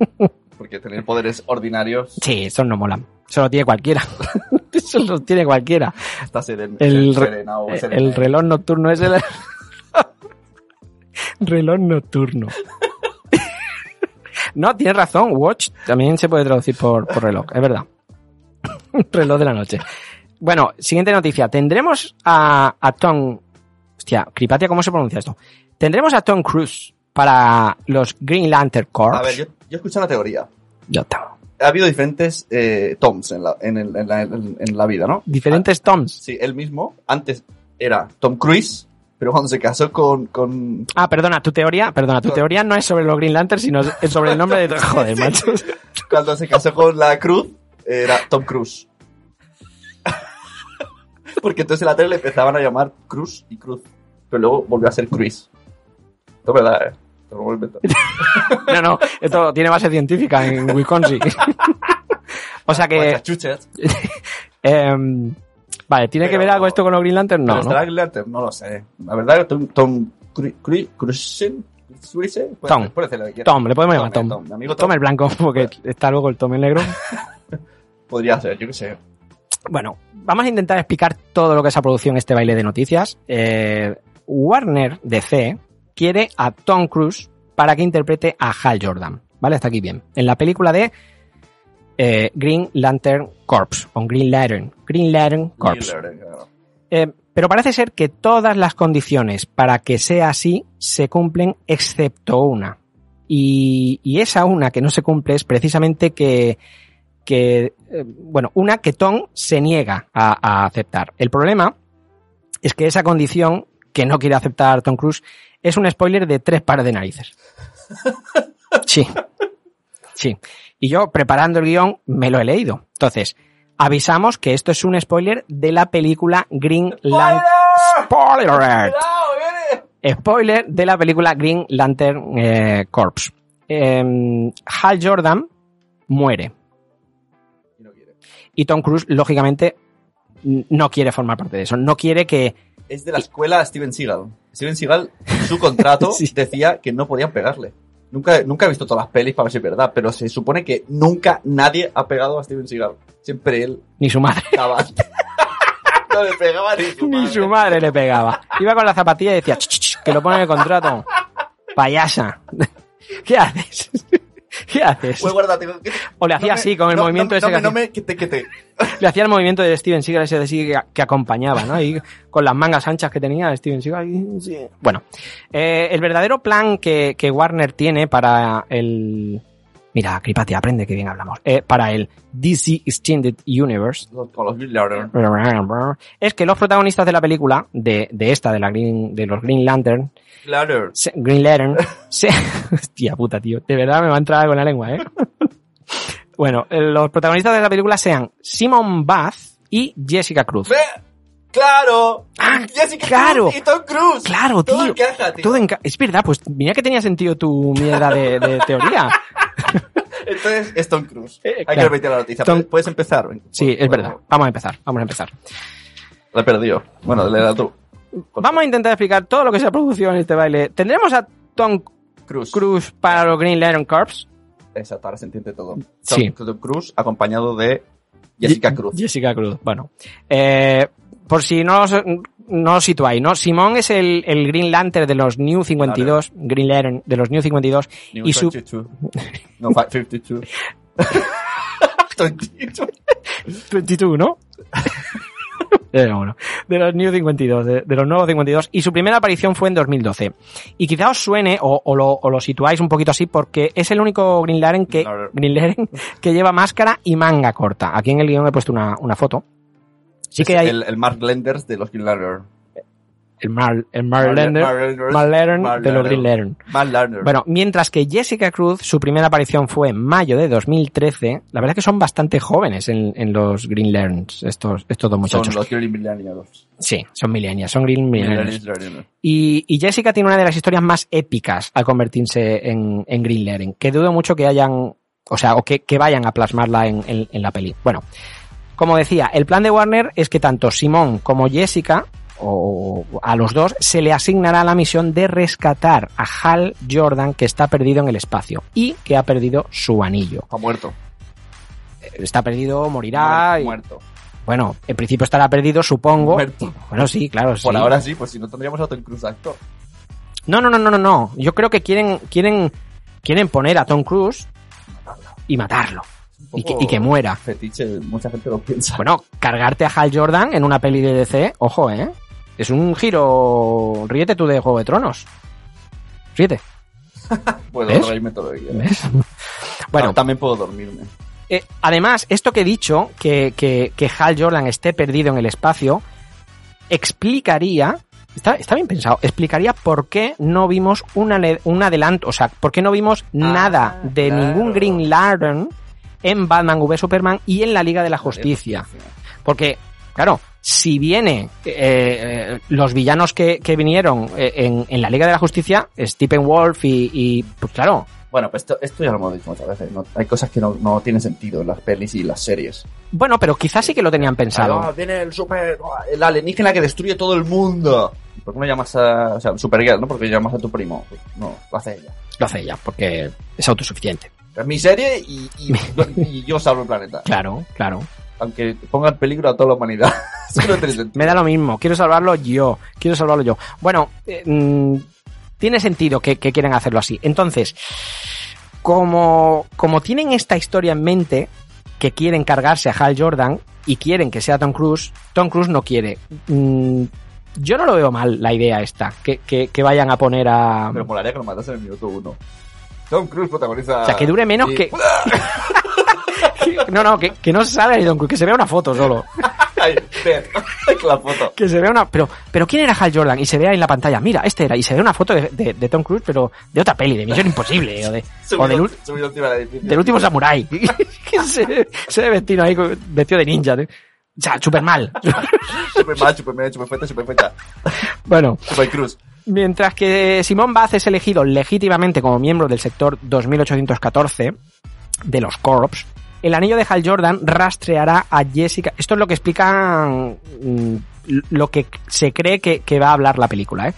Porque tener poderes ordinarios Sí, eso no molan. Eso lo tiene cualquiera. eso lo tiene cualquiera. está seren, El, re- serena o el serena. reloj nocturno es el reloj nocturno. no, tienes razón. Watch también se puede traducir por, por reloj, es verdad. reloj de la noche. Bueno, siguiente noticia. Tendremos a, a Tom. Hostia, Cripatia, ¿cómo se pronuncia esto? Tendremos a Tom Cruise para los Green Lantern Corps. A ver, yo, yo escuché una teoría. Ya está. ha habido diferentes eh, Toms en la, en, el- en la, en- la vida, ¿no? Diferentes Toms. Sí, él mismo, antes era Tom Cruise, pero cuando se casó con, con Ah, perdona, tu teoría, perdona, tu teoría no es sobre los Green Lanterns, sino es sobre el nombre de... Joder, macho. cuando se casó con la Cruz, era Tom Cruise. Porque entonces en la tele le empezaban a llamar Cruz y Cruz. Pero luego volvió a ser Cruise. Esto es verdad, eh. Esto inventado. No, no, esto tiene base científica en Wisconsin. o sea que... Em, vale, ¿tiene que ver algo esto con los Green Lanterns? No, ¿Pero ¿no? estará Green Lantern? No lo sé. La verdad que Tom, Tom Cru- Cru- Cruise, Tom. Tom, le podemos llamar eh, Tom. Amigo Tom el blanco, porque está luego el Tom el negro. Podría ser, yo qué sé. Bueno, vamos a intentar explicar todo lo que es a producción este baile de noticias. Eh, Warner DC quiere a Tom Cruise para que interprete a Hal Jordan. ¿Vale? Hasta aquí bien. En la película de eh, Green Lantern Corps. O Green Lantern. Green Lantern Corps. Green Lantern, claro. Eh, pero parece ser que todas las condiciones para que sea así se cumplen excepto una. Y, y esa una que no se cumple es precisamente que, que eh, bueno, una que Tom se niega a, a aceptar. El problema es que esa condición que no quiere aceptar Tom Cruise es un spoiler de tres pares de narices. Sí. Sí. Y yo, preparando el guion, me lo he leído. Entonces, avisamos que esto es un spoiler de la película Green Lantern. Spoiler alert. Spoiler de la película Green Lantern eh, Corps. Em, Hal Jordan muere. Y Tom Cruise, lógicamente, no quiere formar parte de eso. No quiere que. Es de la escuela Steven Seagal. Steven Seagal, su contrato, decía que no podían pegarle. Nunca, nunca he visto todas las pelis para ver si es verdad, pero se supone que nunca nadie ha pegado a Steven Seagal. Siempre él Ni su madre. no le pegaba ni su Ni madre. su madre le pegaba. Iba con la zapatilla y decía, "Ch, ch, ch, que lo pone en el contrato. Payasa. ¿Qué haces? ¿Qué haces? Pues guárdate. O le hacía No me- así, con el no- movimiento no, ese no que me- no hacía. me- que te, que te. Le hacía el movimiento de Steven Seagal ese de así que, que acompañaba, ¿no? Y con las mangas anchas que tenía Steven Seagal. y- sí. Bueno, eh, el verdadero plan que, que Warner tiene para el... Mira, Cripati, aprende que bien hablamos. Eh, para el DC Extended Universe Con es que los protagonistas de la película, de, de esta, de la Green, de los Green Lantern, se- Green Lantern, se, hostia puta, tío, de verdad me va a entrar algo en la lengua, eh. bueno, eh, los protagonistas de la película sean Simon Bath y Jessica Cruz. ¡Ve! ¡Claro! Jessica Ah, claro. Cruz y Tom Cruise. Claro, Todo tío. encaja, tío. Todo enca- es verdad, pues mira que tenía sentido tu mierda de, de teoría. Entonces es Tom Cruise. Hay claro. que repetir la noticia. Tom- ¿Puedes- ¿Puedes empezar? Sí, es verdad. Vamos a empezar, vamos a empezar. La he perdido. Bueno, le da tú. Vamos a intentar explicar todo lo que se ha producido en este baile. ¿Tendremos a Tom. Cruise para los Green Lantern Corps? Exacto, ahora se entiende todo. Sí. Tom, Cruise acompañado de Jessica Cruz. Jessica Cruz, bueno. Eh, por si no os, no os situáis, ¿no? Simón es el, el Green Lantern de los New 52, Green Lantern de los New 52, New y su... 22. No, fi- 52. 22. 22, ¿no? Eh, de los New 52, de, de los nuevos 52, y su primera aparición fue en 2012. Y quizá os suene, o, o lo, o lo situáis un poquito así, porque es el único Green Lantern que. Green Lantern que lleva máscara y manga corta. Aquí en el guion he puesto una, una foto. Sí Es que hay el, el Mark Lenders de los Green Lantern. el Mar, el Mar Mar- Mar de los. Green Lantern. Mark Lantern. Bueno, mientras que Jessica Cruz, su primera aparición fue en mayo de 2013, la verdad es que son bastante jóvenes en, en los Green Lanterns, estos, estos dos son muchachos. los Green Millennials. Sí, son millennials, son Green Millennials. Y, y Jessica tiene una de las historias más épicas al convertirse en, en Green Lantern, que dudo mucho que hayan, o sea, o que, que vayan a plasmarla en, en- en la peli. Bueno, como decía, el plan de Warner es que tanto Simón como Jessica, o a los dos, se le asignará la misión de rescatar a Hal Jordan que está perdido en el espacio y que ha perdido su anillo. Está muerto. Está perdido, morirá. y- Muerto. bueno, en principio estará perdido, supongo. Muerto. Bueno, sí, claro. Por sí. ahora sí, pues si no tendríamos a Tom Cruise actor. No, no, no, no, no, no. Yo creo que quieren, quieren, quieren poner a Tom Cruise y matarlo. Y que, y que muera. Fetiche, mucha gente lo piensa. Bueno, cargarte a Hal Jordan en una peli de DC, ojo, ¿eh? Es un giro... Ríete tú de Juego de Tronos. Ríete. Puedo ¿ves? reírme todo el día. ¿Ves? Bueno, Ah, también puedo dormirme. eh, además, esto que he dicho, que, que, que Hal Jordan esté perdido en el espacio, explicaría, está, está bien pensado, explicaría por qué no vimos un, un adelanto, o sea, por qué no vimos nada de claro. ningún Green Lantern en Batman v Superman y en la Liga de la Justicia. Porque, claro, si viene eh, eh, los villanos que, que vinieron eh, en, en la Liga de la Justicia, Stephen Wolf y, y, pues claro, Bueno, pues esto, esto ya lo hemos dicho muchas veces. ¿no? Hay cosas que no, no tienen sentido en las pelis y las series. bueno, pero quizás sí que lo tenían pensado. Ah, viene el super. El alienígena que destruye todo el mundo. ¿Por qué no llamas a. O sea, Supergirl, ¿no? Porque llamas a tu primo. Pues no, lo hace ella. Lo hace ella, porque es autosuficiente. Es mi serie y, y, y yo salvo el planeta. Claro, claro. Aunque ponga en peligro a toda la humanidad. Me da lo mismo, quiero salvarlo yo, quiero salvarlo yo. Bueno, eh, mm, tiene sentido que, que quieran hacerlo así. Entonces, como, como tienen esta historia en mente, que quieren cargarse a Hal Jordan y quieren que sea Tom Cruise, Tom Cruise no quiere. Mm, yo no lo veo mal la idea esta, que, que, que vayan a poner a... Pero molaría que lo matasen en el minuto uno. Tom Cruise protagoniza. O sea, que dure menos que... No, no, que, que no salga ni Tom Cruise, que se vea una foto solo. La foto. Que se vea una. Pero, pero ¿quién era Hal Jordan? Y se vea en la pantalla, mira, este era. Y se ve una foto de, de- de Tom Cruise, pero de otra peli, de Misión Imposible. o de, o del, Subido, subido del último Samurai. que se, se ve vestido ahí, vestido de ninja. ¿eh? O sea, súper mal. Super mal, super mal, super fecha, super fecha. bueno, Super Cruz. Mientras que Simón Baz es elegido legítimamente como miembro del sector 2814 de los Corps, el anillo de Hal Jordan rastreará a Jessica. Esto es lo que explican mm, lo que se cree que, que va a hablar la película. ¿eh?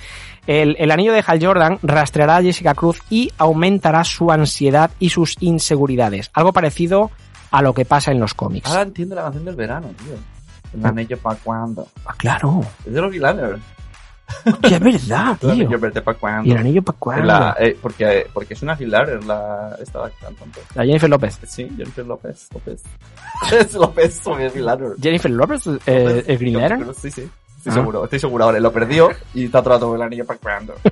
El, el anillo de Hal Jordan rastreará a Jessica Cruz y aumentará su ansiedad y sus inseguridades. Algo parecido a lo que pasa en los cómics. Ahora entiendo la canción del verano, tío. El anillo pa' cuando. Ah, claro. Es de Rocky Lanner. Hostia, es verdad, El tío. anillo verde pa' cuando. ¿Y el anillo para cuándo? La- eh, porque, porque es una Hilarer la esta cantante. La Jennifer López. Sí, Jennifer López. López. es López, soy Hilarer. Jennifer López, eh, el Green Lantern. Sí, sí. Estoy Ah. seguro, estoy seguro ahora. Lo perdió y está tratando el anillo pa' cuando.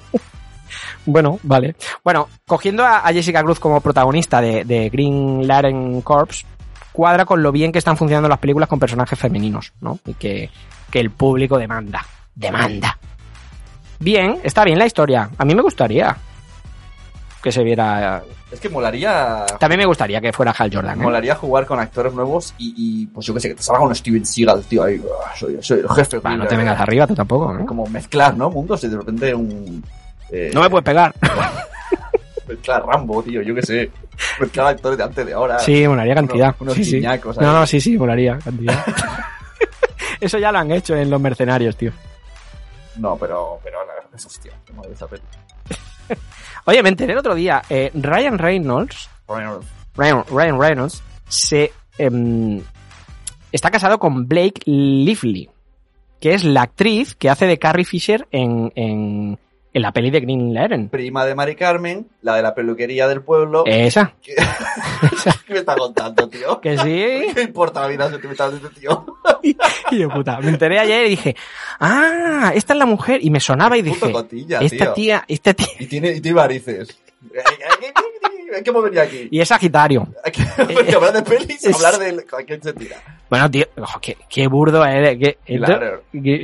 Bueno, vale. Bueno, cogiendo a, a Jessica Cruz como protagonista de, de Green Lantern Corps, cuadra con lo bien que están funcionando las películas con personajes femeninos, ¿no? Y que, que el público demanda. Demanda. Bien, está bien la historia. A mí me gustaría que se viera. Es que molaría. También me gustaría que fuera Hal Jordan. ¿eh? Molaría jugar con actores nuevos y, y, pues yo que sé, que te salga un Steven Seagal, tío, ahí, "Ah, soy, soy el jefe. Va, no te vengas arriba, tú tampoco. ¿no? Como mezclar, ¿no? Mundos y de repente un... eh, No me puedes pegar. Mezclar Rambo, tío, yo que sé. Mezclar actores de antes de ahora. Sí, molaría cantidad. Unos, unos sí, sí. No, no, sí, sí, molaría cantidad. Eso ya lo han hecho en Los Mercenarios, tío. No, pero, pero la verdad es hostia. madre esa peli. Oye, me enteré el otro día. eh, Ryan Reynolds, Reynolds. Ryan, Ryan Reynolds, se em, está casado con Blake Lively, que es la actriz que hace de Carrie Fisher en, en, en la peli de Green Lantern. Prima de Mari Carmen, la de la peluquería del pueblo. Esa, ¿Qué me está contando, tío? que sí. ¿Qué importa la vida sentimental de este tío? Y yo, puta, me enteré ayer y dije, ah, esta es la mujer. Y me sonaba y dije, cotilla, esta tío. tía, esta tía. Y tiene, y tiene varices. Hay que mover aquí. Y es Sagitario. Hablar de pelis, hablar de quién se tira. Bueno, tío, ojo, qué, qué burdo eres. Qué, qué-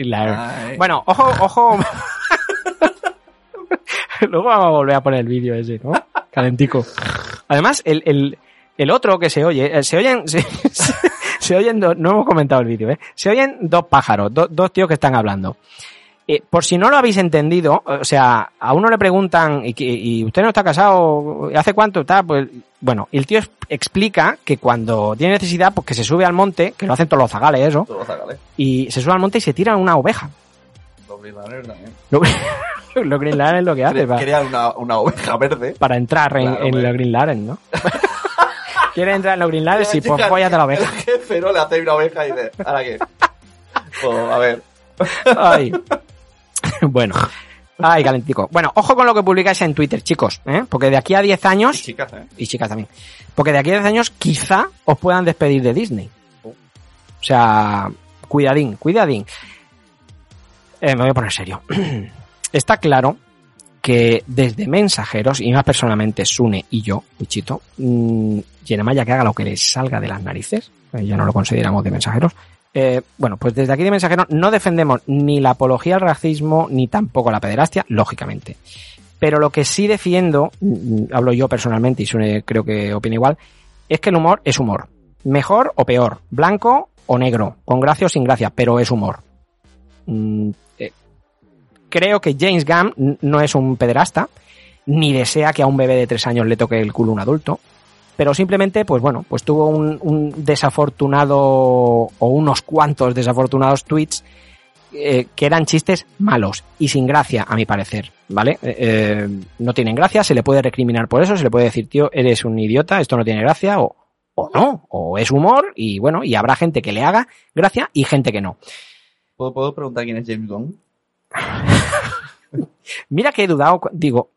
ladder. Ay. Bueno, ojo, ojo. Luego vamos a volver a poner el vídeo ese, ¿no? Calentico. Además, el, el, el otro que se oye, eh, se oyen, se, se- se oyen, dos- no hemos comentado el vídeo, ¿eh? Se oyen dos pájaros, do- dos tíos que están hablando. Eh, por si no lo habéis entendido, o sea, a uno le preguntan, ¿y, que- y usted no está casado? ¿Hace cuánto está? Pues, bueno, y el tío explica que cuando tiene necesidad, pues que se sube al monte, que lo hacen todos los zagales, eso, Todo zagale. y se sube al monte y se tira una oveja. Doble Runner también. Lo, lo Green Lantern es lo que hace para, Crea una, una oveja verde. para entrar en, Claro, en hombre. lo Green Lantern, ¿no? ¿Quieres entrar en lo Green Lantern? Sí, pues Llega fóllate la El oveja. jefe no le hace una oveja y dice, ¿ahora qué? Pues, a ver. Ay. Bueno. Ay, calentico. Bueno, ojo con lo que publicáis en Twitter, chicos, ¿eh? Porque de aquí a 10 Y años, chicas, ¿eh? y chicas también, porque de aquí a 10 años quizá os puedan despedir de Disney. O sea, cuidadín, cuidadín. Eh, me voy a poner serio. Está claro que desde mensajeros, y más personalmente Sune y yo, Wichito, mmm, que haga lo que le salga de las narices, eh, ya no lo consideramos de mensajeros, eh, bueno, pues desde aquí de mensajeros no defendemos ni la apología al racismo ni tampoco la pederastia, lógicamente. Pero lo que sí defiendo, mm, hablo yo personalmente y Sune creo que opina igual, es que el humor es humor. Mejor o peor, blanco o negro, con gracia o sin gracia, pero es humor. Creo que James Gunn no es un pederasta, ni desea que a un bebé de tres años le toque el culo un adulto, pero simplemente, pues bueno, pues tuvo un, un desafortunado o unos cuantos desafortunados tweets eh, que eran chistes malos y sin gracia, a mi parecer, ¿vale? Eh, eh, no tienen gracia, se le puede recriminar por eso, se le puede decir, tío, eres un idiota, esto no tiene gracia, o, o no, o es humor, y bueno, y habrá gente que le haga gracia y gente que no. ¿Puedo, puedo preguntar quién es James Gunn? Mira que he dudado, digo,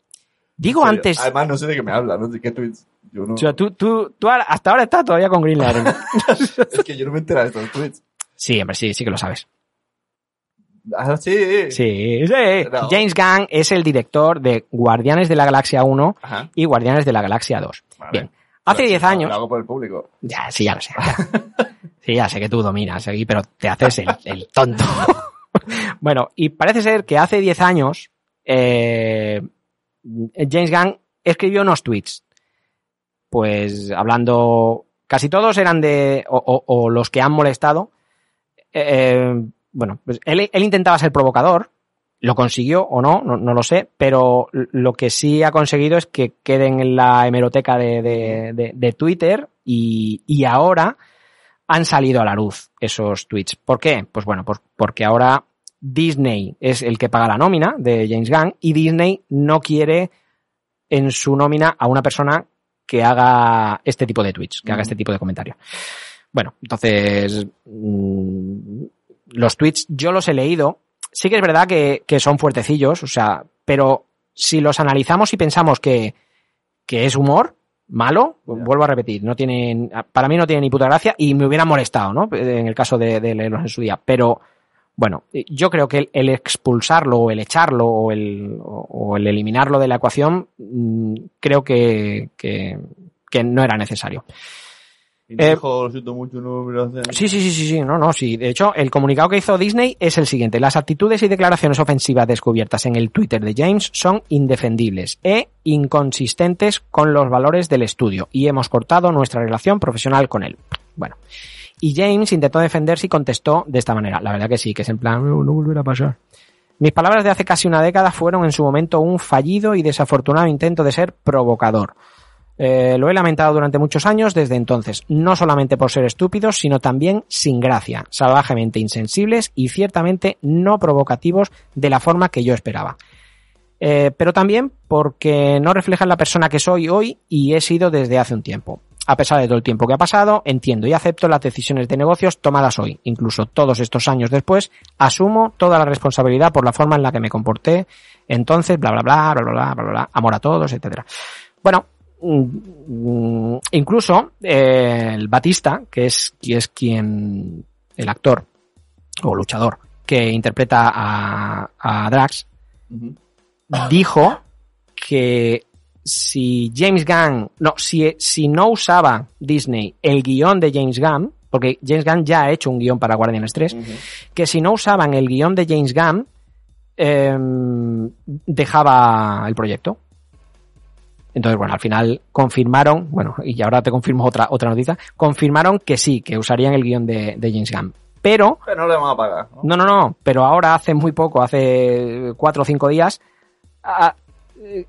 digo antes, Además, no sé de qué me habla, no sé qué tweets. Yo no... o sea, tú, tú, tú hasta ahora estás todavía con Green Lantern. es que yo no me entero de estos tweets. Sí, hombre, sí, sí que lo sabes. Ah, sí. Sí, sí. No. James Gunn es el director de Guardianes de la Galaxia 1 Ajá. y Guardianes de la Galaxia 2. Vale. Bien. Hace Pero 10 si no, años. Lo hago por el público. Ya, sí, ya lo sé. ya. Sí, ya sé que tú dominas aquí, pero te haces el, el tonto. bueno, y parece ser que hace 10 años eh, James Gunn escribió unos tweets. Pues hablando, casi todos eran de, o, los que han molestado. Eh, bueno, pues él, intentaba ser provocador, lo consiguió o no, no, lo sé, pero lo que sí ha conseguido es que queden en la hemeroteca de, Twitter y, y ahora han salido a la luz esos tweets. ¿Por qué? Pues bueno, porque ahora Disney es el que paga la nómina de James Gunn y Disney no quiere en su nómina a una persona que haga este tipo de tweets, que haga este tipo de comentarios. Bueno, entonces mm, los tweets yo los he leído. Sí que es verdad que, que son fuertecillos, o sea, pero si los analizamos y pensamos que, que es humor malo, vuelvo a repetir, no tienen, para mí no tiene ni puta gracia y me hubiera molestado, ¿no? En el caso de, de leerlos en su día. Pero, bueno, yo creo que el, el expulsarlo o el echarlo o el, o, o el eliminarlo de la ecuación, mm, creo que, que, que no era necesario. Eh, dijo, lo siento mucho, no sí, sí, sí, sí, no, no, sí. De hecho, el comunicado que hizo Disney es el siguiente. Las actitudes y declaraciones ofensivas descubiertas en el Twitter de James son indefendibles e inconsistentes con los valores del estudio y hemos cortado nuestra relación profesional con él. Bueno. Y James intentó defenderse y contestó de esta manera. La verdad que sí, que es en plan, no, no volverá a pasar. Mis palabras de hace casi una década fueron en su momento un fallido y desafortunado intento de ser provocador. Eh, lo he lamentado durante muchos años desde entonces, no solamente por ser estúpidos, sino también sin gracia, salvajemente insensibles y ciertamente no provocativos de la forma que yo esperaba. Eh, pero también porque no reflejan la persona que soy hoy y he sido desde hace un tiempo. A pesar de todo el tiempo que ha pasado, entiendo y acepto las decisiones de negocios tomadas hoy. Incluso todos estos años después, asumo toda la responsabilidad por la forma en la que me comporté. Entonces, bla, bla, bla, bla, bla, bla, bla, bla, amor a todos, etcétera. Bueno, mm, incluso eh, el Batista, que es, que quien, el actor o luchador que interpreta a, Drax, dijo que si James Gunn, no, si, si no usaba Disney el guion de James Gunn, porque James Gunn ya ha hecho un guion para Guardians 3, que si no usaban el guion de James Gunn, em, dejaba el proyecto. Entonces, bueno, al final confirmaron, bueno, y ahora te confirmo otra, otra noticia, confirmaron que sí, que usarían el guion de, de James Gunn. Pero Pero no le van a pagar. ¿no? no, no, no, pero ahora hace muy poco, hace cuatro o cinco días,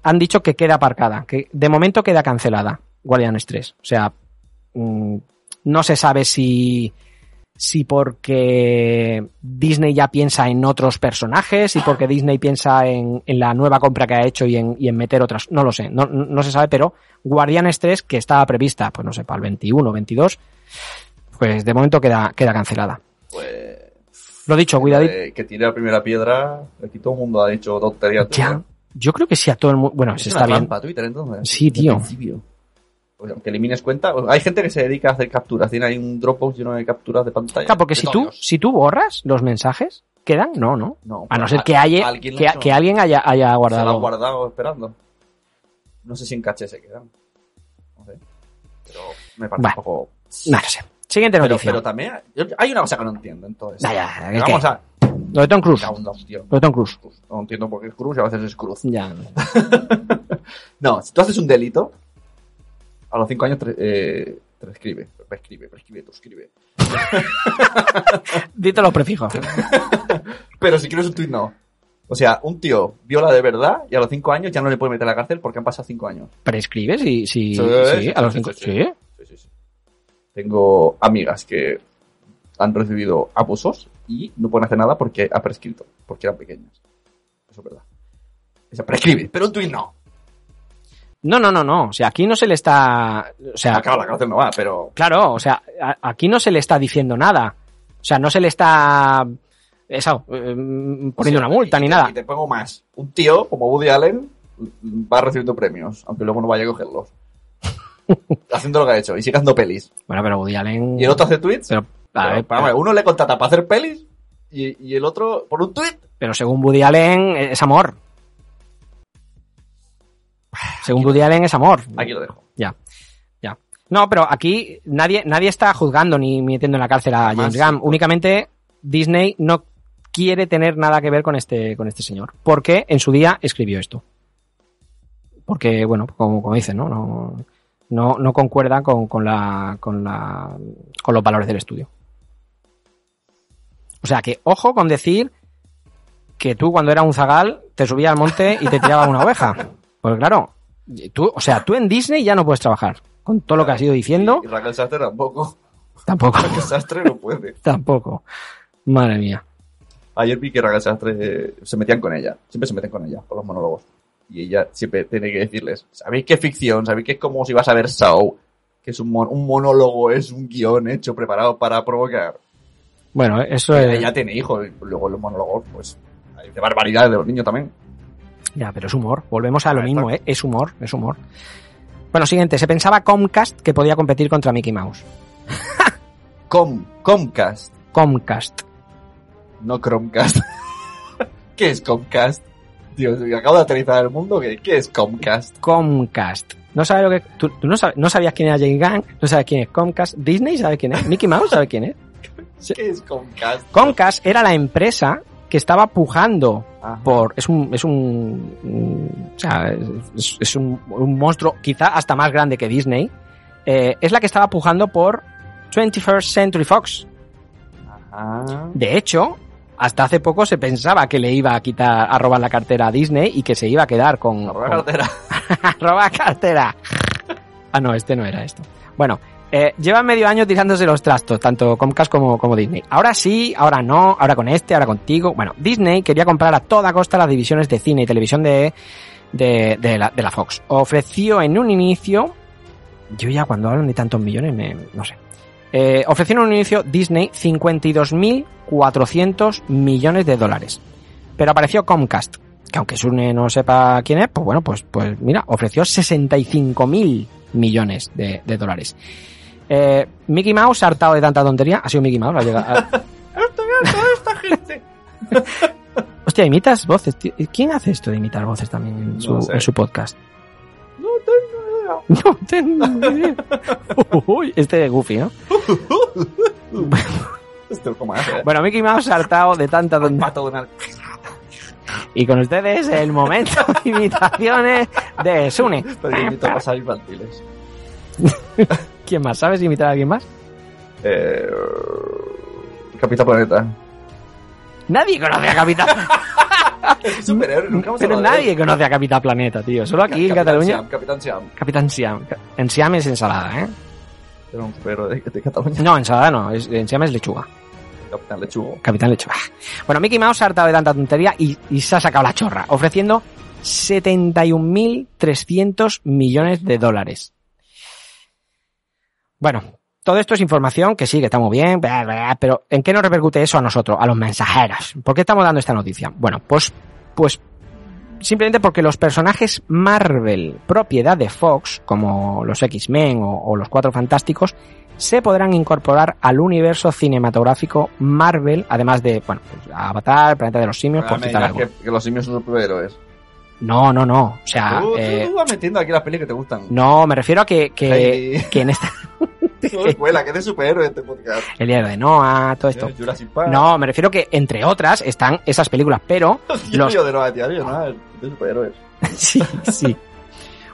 han dicho que queda aparcada, que de momento queda cancelada Guardianes 3. O sea, mm, no se sabe si, si porque Disney ya piensa en otros personajes y porque Disney piensa en, en la nueva compra que ha hecho y en, y en meter otras, no lo sé, no, no se sabe, pero Guardianes 3, que estaba prevista, pues no sé, para el 21 o 22, pues de momento queda, queda cancelada. Pues. Lo dicho, cuidadito. eh, que tire la primera piedra. Aquí todo el mundo ha dicho tonterías. Ya. Yo creo que sí a todo el mundo. Bueno, una está bien. Twitter, entonces. Sí, tío. Pues aunque elimines cuenta, hay gente que se dedica a hacer capturas. Tiene ahí un Dropbox lleno de capturas de pantalla. Claro, porque si tú, si tú borras los mensajes, quedan? No, no. No, A no pues ser que, haya, alguien que, alguien haya, haya Se lo guardado. han guardado esperando. No sé si en caché se quedan. No sé. Pero me parece Bueno. un poco. No, no sé. Siguiente noticia. pero también hay una cosa que no entiendo entonces. Ya, ya, ¿el Vamos qué? a. Lo de Tom Cruise. Dios, tío. Lo de Tom Cruise. No entiendo por qué es Cruz y a veces es Cruz. Ya. No, si tú haces un delito, a los 5 años te, eh, te prescribe. Prescribe, prescribe, tú escribe. Dite los prefijos. Pero si quieres un tuit, no. O sea, un tío viola de verdad y a los 5 años ya no le puede meter a la cárcel porque han pasado 5 años. ¿Prescribe? Sí, sí, Sí, sí, sí, a los. Sí, sí, sí. Tengo amigas que han recibido abusos y no pueden hacer nada porque ha prescrito, porque eran pequeñas. Eso es verdad. Se prescribe, pero un tuit no. No, no, no, no. O sea, aquí no se le está. O sea, Acaba la cárcel no va, pero claro, o sea, a- aquí no se le está diciendo nada. O sea, no se le está. Eso, eh, poniendo O sea, una multa ni te- nada. Y te pongo más. Un tío como Woody Allen va recibiendo premios, aunque luego no vaya a cogerlos. Haciendo lo que ha hecho y sigue haciendo pelis. Bueno, pero Woody Allen. Y el otro hace tweets. Pero, Pero, ver, vamos a ver, uno le contrata para hacer pelis y, y el otro por un tweet. pero según Woody Allen es amor. Según Woody Allen es amor. Aquí lo dejo. Ya, ya. No, pero aquí nadie, nadie está juzgando ni metiendo en la cárcel a James Gunn. sí. Únicamente Disney no quiere tener nada que ver con este, con este señor. Porque en su día escribió esto. Porque, bueno, como, como dicen, ¿no? No, no, no concuerda con, con la, con la, con los valores del estudio. O sea que, ojo con decir que tú cuando era un zagal te subías al monte y te tiraba una oveja. Porque claro, tú, o sea, tú en Disney ya no puedes trabajar. Con todo lo que has ido diciendo, Y Raquel Sastre tampoco. tampoco. Raquel Sastre no puede. Tampoco. Madre mía. Ayer vi que Raquel Sastre eh, se metían con ella. Siempre se meten con ella, por los monólogos. Y ella siempre tiene que decirles, ¿sabéis qué ficción? ¿Sabéis que es como si vas a ver Saw? Que es un, mon- un monólogo, es un guion hecho, preparado para provocar. Bueno, eso Ella es. ya tiene hijos, y luego los monólogos, pues, hay de barbaridades de los niños también. Ya, pero es humor. Volvemos a lo Ahí mismo. ¿eh? Es humor, es humor. Bueno, siguiente. Se pensaba Comcast que podía competir contra Mickey Mouse. Com, Comcast, Comcast. no Chromecast. ¿Qué es Comcast? Dios, acabo de aterrizar el mundo, ¿qué, qué es Comcast? Comcast. No sabes lo que. Tú, tú no, sabes- no sabías quién era Jane Gang, no sabes quién es Comcast. Disney sabe quién es. Mickey Mouse sabe quién es. ¿Qué es Comcast? Comcast era la empresa que estaba pujando Ajá. por. Es un. Es un. un- o sea, es, es un, un monstruo, quizá hasta más grande que Disney. Eh, es la que estaba pujando por 21st Century Fox. Ajá. De hecho, hasta hace poco se pensaba que le iba a quitar, a robar la cartera a Disney y que se iba a quedar con. Arroba con- cartera. roba cartera. Ah, no, este no era esto. Bueno, eh, llevan medio año tirándose los trastos, tanto Comcast como, Disney. Ahora sí, ahora no, ahora con este, ahora contigo. Bueno, Disney quería comprar a toda costa las divisiones de cine y televisión de, de, la, de la Fox. Ofreció en un inicio, yo ya cuando hablan de tantos millones, me, no sé. Eh, ofreció en un inicio Disney 52.400 millones de dólares. Pero apareció Comcast, que aunque Sune no sepa quién es, pues bueno, pues, pues mira, ofreció 65.000 millones de dólares. Eh, Mickey Mouse, hartado de tanta tontería, ha sido Mickey Mouse, ha llegado. a- Hostia, imitas voces, tío. ¿Quién hace esto de imitar voces también en su, No sé. en su podcast? No tengo idea. No tengo idea. Uy, este de Goofy, ¿no? Es como hace. Bueno, Mickey Mouse hartado de tanta tontería. Y con ustedes el momento de imitaciones de Sune. Pero yo invito a pasar infantiles. ¿Quién más? ¿Sabes imitar a alguien más? Eh, Capitán Planeta. Nadie conoce a Capitán. Superhéroe, nunca hemos Pero de nadie conoce a Capitán Planeta, tío. Solo aquí en Cataluña. Siam, Capitán Siam. Capitán Siam. En Siam es ensalada, ¿eh? Un superhéroe de, de Cataluña. No, ensalada no. Es, en Siam es lechuga. Capitán Lechugo. Capitán Lechuga. Bueno, Mickey Mouse se ha hartado de tanta tontería y, y se ha sacado la chorra, ofreciendo 71.300 millones de dólares. Bueno, todo esto es información que sí, que está muy bien, pero ¿en qué nos repercute eso a nosotros, a los mensajeros? ¿Por qué estamos dando esta noticia? Bueno, pues, pues simplemente porque los personajes Marvel, propiedad de Fox, como los X-Men o, o los Cuatro Fantásticos, se podrán incorporar al universo cinematográfico Marvel, además de, bueno, pues, Avatar, Planeta de los Simios, por citar algo. que, que los simios son superhéroes. No, no, no. O sea, tú, eh, tú vas metiendo aquí las pelis que te gustan. no, me refiero a que, que, Heidi. que en esta, que es de superhéroes este podcast. el diario de Noah, todo esto. Jurassic Park. No, me refiero que entre otras están esas películas, pero los, de Noah, diario, de superhéroes. sí, sí.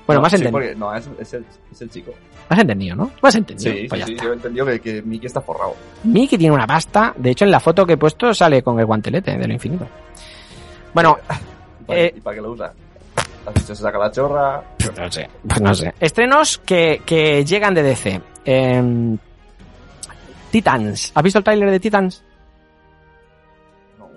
Bueno, No, más sí, entendido. no, es, es el, es el chico. Más entendido, ¿no? Más entendido. Sí, pues sí, sí, yo he entendido que, que Mickey está forrado. Mickey tiene una pasta. De hecho, en la foto que he puesto sale con el guantelete de lo infinito. Bueno, ¿Y para, Eh, y para qué lo usa? Has dicho, se saca la chorra. no sé. Pues no sé. Estrenos que, que llegan de DC. Em, Titans. ¿Has visto el tráiler de Titans? No.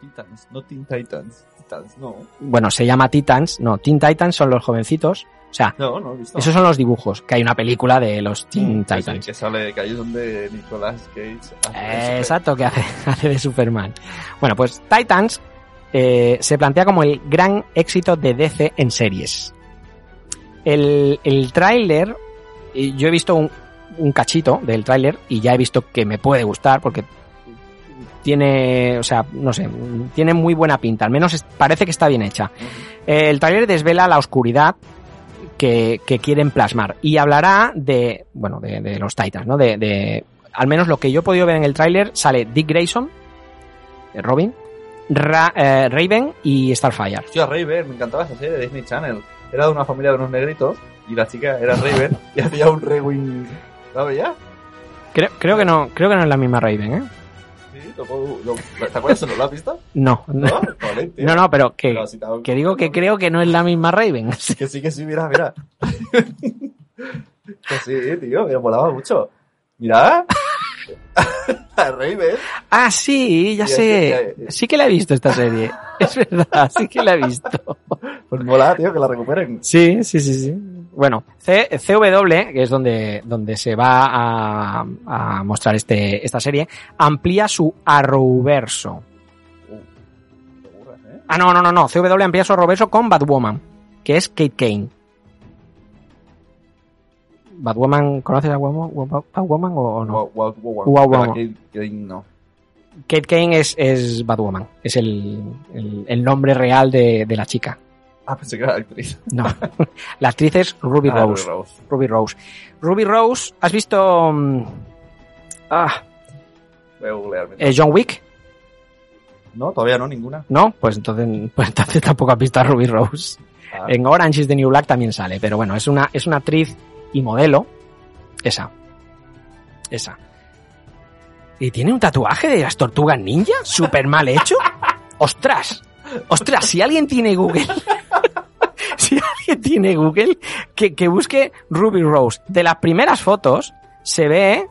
Titans, no Teen Titans. Titans, no. Bueno, se llama Titans. No, Teen Titans son los jovencitos. O sea, No, no he visto. esos son los dibujos. Que hay una película de los Teen sí, Titans. Que sale, que ahí es donde Nicolas Cage hace Eh, Exacto, que hace, hace de Superman. Bueno, pues Titans eh, se plantea como el gran éxito de DC en series. El, el tráiler, yo he visto un, cachito del tráiler y ya he visto que me puede gustar porque tiene, o sea, no sé, tiene muy buena pinta, al menos parece que está bien hecha. Eh, el tráiler desvela la oscuridad que, quieren plasmar y hablará de, bueno, de, de los Titans, ¿no? De, de, al menos lo que yo he podido ver en el tráiler, sale Dick Grayson, eh, Robin, Ra- eh, Raven y Starfire. Hostia, Raven, me encantaba esa serie de Disney Channel. Era de una familia de unos negritos y la chica era Raven y hacía un Raven. ¿La veía? Creo, creo que no, creo que no es la misma Raven, ¿eh? Sí, lo puedo- lo- ¿te acuerdas? ¿No lo has visto? No, ¿No? no, Vale, tío. no, no, pero que, Pero si que digo que creo que no es la misma Raven. Que sí, que sí, mira, mira. que sí, tío, me molaba mucho. Mira. A Raven. Ah, sí, ya sé. Sí que la he visto esta serie. Es verdad, sí que la he visto. Pues mola, tío, que la recuperen. Sí, sí, sí, sí. Bueno, C- CW, que es donde, donde se va a, a mostrar este, esta serie, amplía su Arrowverso. ¿eh? Ah, no, no, no, no. CW amplía su Arrowverso con Batwoman, que es Kate Kane. Batwoman, ¿conoces a Batwoman, Batwoman o no? Pero que- que no. Kate Kane es, es Batwoman, es el, el, el nombre real de, de la chica. Ah, pensé que era actriz. No, la actriz es Ruby Ah, Rose. Ruby Rose. Ruby Rose. Ruby Rose, ¿has visto mm, ah, Voy a googlear. mientras. eh, John Wick? No, todavía no, ninguna. No, pues entonces, pues entonces tampoco has visto a Ruby Rose. Ah. En Orange is the New Black también sale, pero bueno, es una, es una actriz y modelo. Esa. Esa. Y tiene un tatuaje de las tortugas ninja, súper mal hecho. ¡Ostras! ¡Ostras! Si alguien tiene Google, si alguien tiene Google, que, que busque Ruby Rose. De las primeras fotos se ve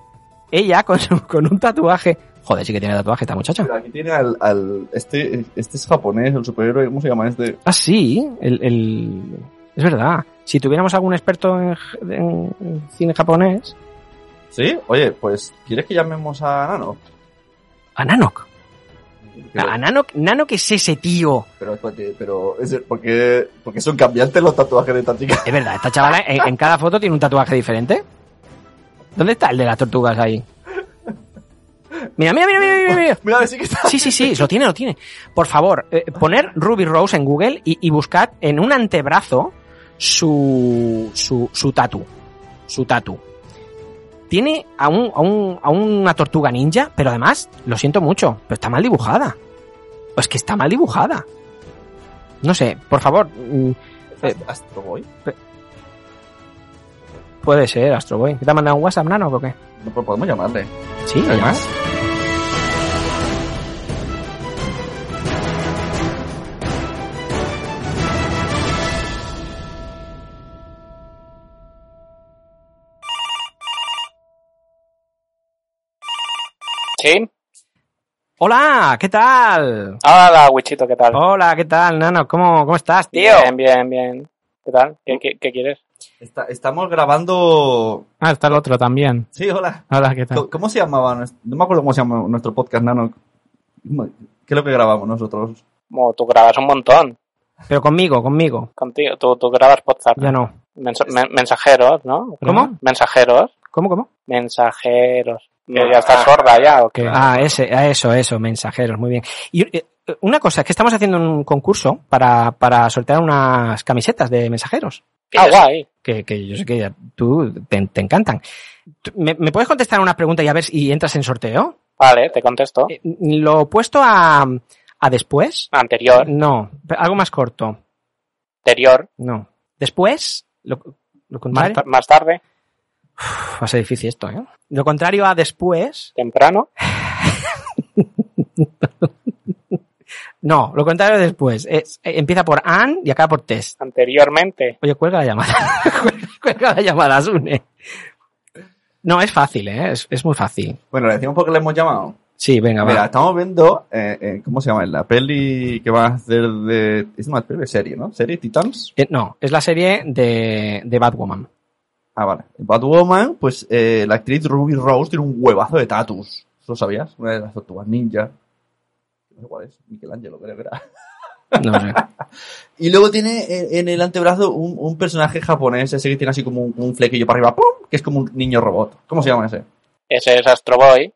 ella con, con un tatuaje. Joder, sí que tiene tatuaje esta muchacha. Aquí tiene al, al- este, este es japonés, el superhéroe, ¿cómo se llama este? Ah, sí, el, el- es verdad. Si tuviéramos algún experto en, en- en cine japonés. ¿Sí? Oye, pues, ¿quieres que llamemos a Nano? A Nanok. Pero, A Nanok, Nanok es ese tío. pero, es porque, pero es porque, porque son cambiantes los tatuajes de esta chica. Es verdad, esta chavala en, en cada foto tiene un tatuaje diferente. ¿Dónde está el de las tortugas ahí? Mira, mira, mira, mira, mira, mira. Si que está. Sí, sí, sí, lo tiene, lo tiene. Por favor, eh, poner Ruby Rose en Google y, y buscad en un antebrazo su, su, su tatu. Su tatu. Tiene a, un, a, un, a una tortuga ninja, pero además, lo siento mucho, pero está mal dibujada. Es que está mal dibujada. No sé, por favor, mm, eh, Astro Boy. puede ser Astro Boy. ¿Te ha mandado un WhatsApp, Nano, o qué? No, pues podemos llamarle. Sí, ¿Hay además. más? ¿Sí? Hola, ¿qué tal? Hola, Wichito, ¿qué tal? Hola, ¿qué tal, Nano? ¿Cómo, cómo estás, tío? Bien, bien, bien. ¿Qué tal? ¿Qué, qué, qué quieres? Está- estamos grabando... Ah, está el otro también. Sí, hola. Hola, ¿qué tal? ¿Cómo, cómo se llamaba? No me acuerdo cómo se llama nuestro podcast, Nano. ¿Qué es lo que grabamos nosotros? Como tú grabas un montón Pero conmigo, conmigo. contigo. Tú, tú grabas podcast. Ya no. Mensa- men- mensajeros, ¿no? ¿Cómo? Mensajeros. ¿Cómo, cómo? Mensajeros. Que No. ya está sorda ya, ¿o qué? Ah, ese, ah, eso, eso, mensajeros, muy bien. Y eh, una cosa, es que estamos haciendo un concurso para, para sortear unas camisetas de mensajeros. Ah, guay. Que, que yo sé que ya tú te, te encantan. ¿Me, me puedes contestar una pregunta y a ver si entras en sorteo? Vale, te contesto. Lo opuesto a, a después. Anterior. No, algo más corto. Anterior. No. Después, lo, lo más tarde. Uf, va a ser difícil esto, ¿eh? Lo contrario a después. Temprano. No, lo contrario a después. Es- eh, empieza por an y acaba por test. Anteriormente. Oye, cuelga la llamada. cuelga la llamada, Sune. No, es fácil, ¿eh? Es, es muy fácil. Bueno, le decimos por qué le hemos llamado. Sí, venga, Mira, va. estamos viendo, eh, eh, ¿cómo se llama? La peli que va a hacer de... Es una peli de serie, ¿no? ¿Serie Titans? Eh, no, es la serie de, de Batwoman. Ah, vale. En Batwoman, pues eh, la actriz Ruby Rose tiene un huevazo de tatus. ¿Lo sabías? Una de las tortugas ninja. No sé cuál es. Michelangelo, creo que era. No sé. Y luego tiene en, en el antebrazo un, un personaje japonés, ese que tiene así como un, un flequillo para arriba, ¡pum! que es como un niño robot. ¿Cómo se llama ese? Ese es Astro Boy.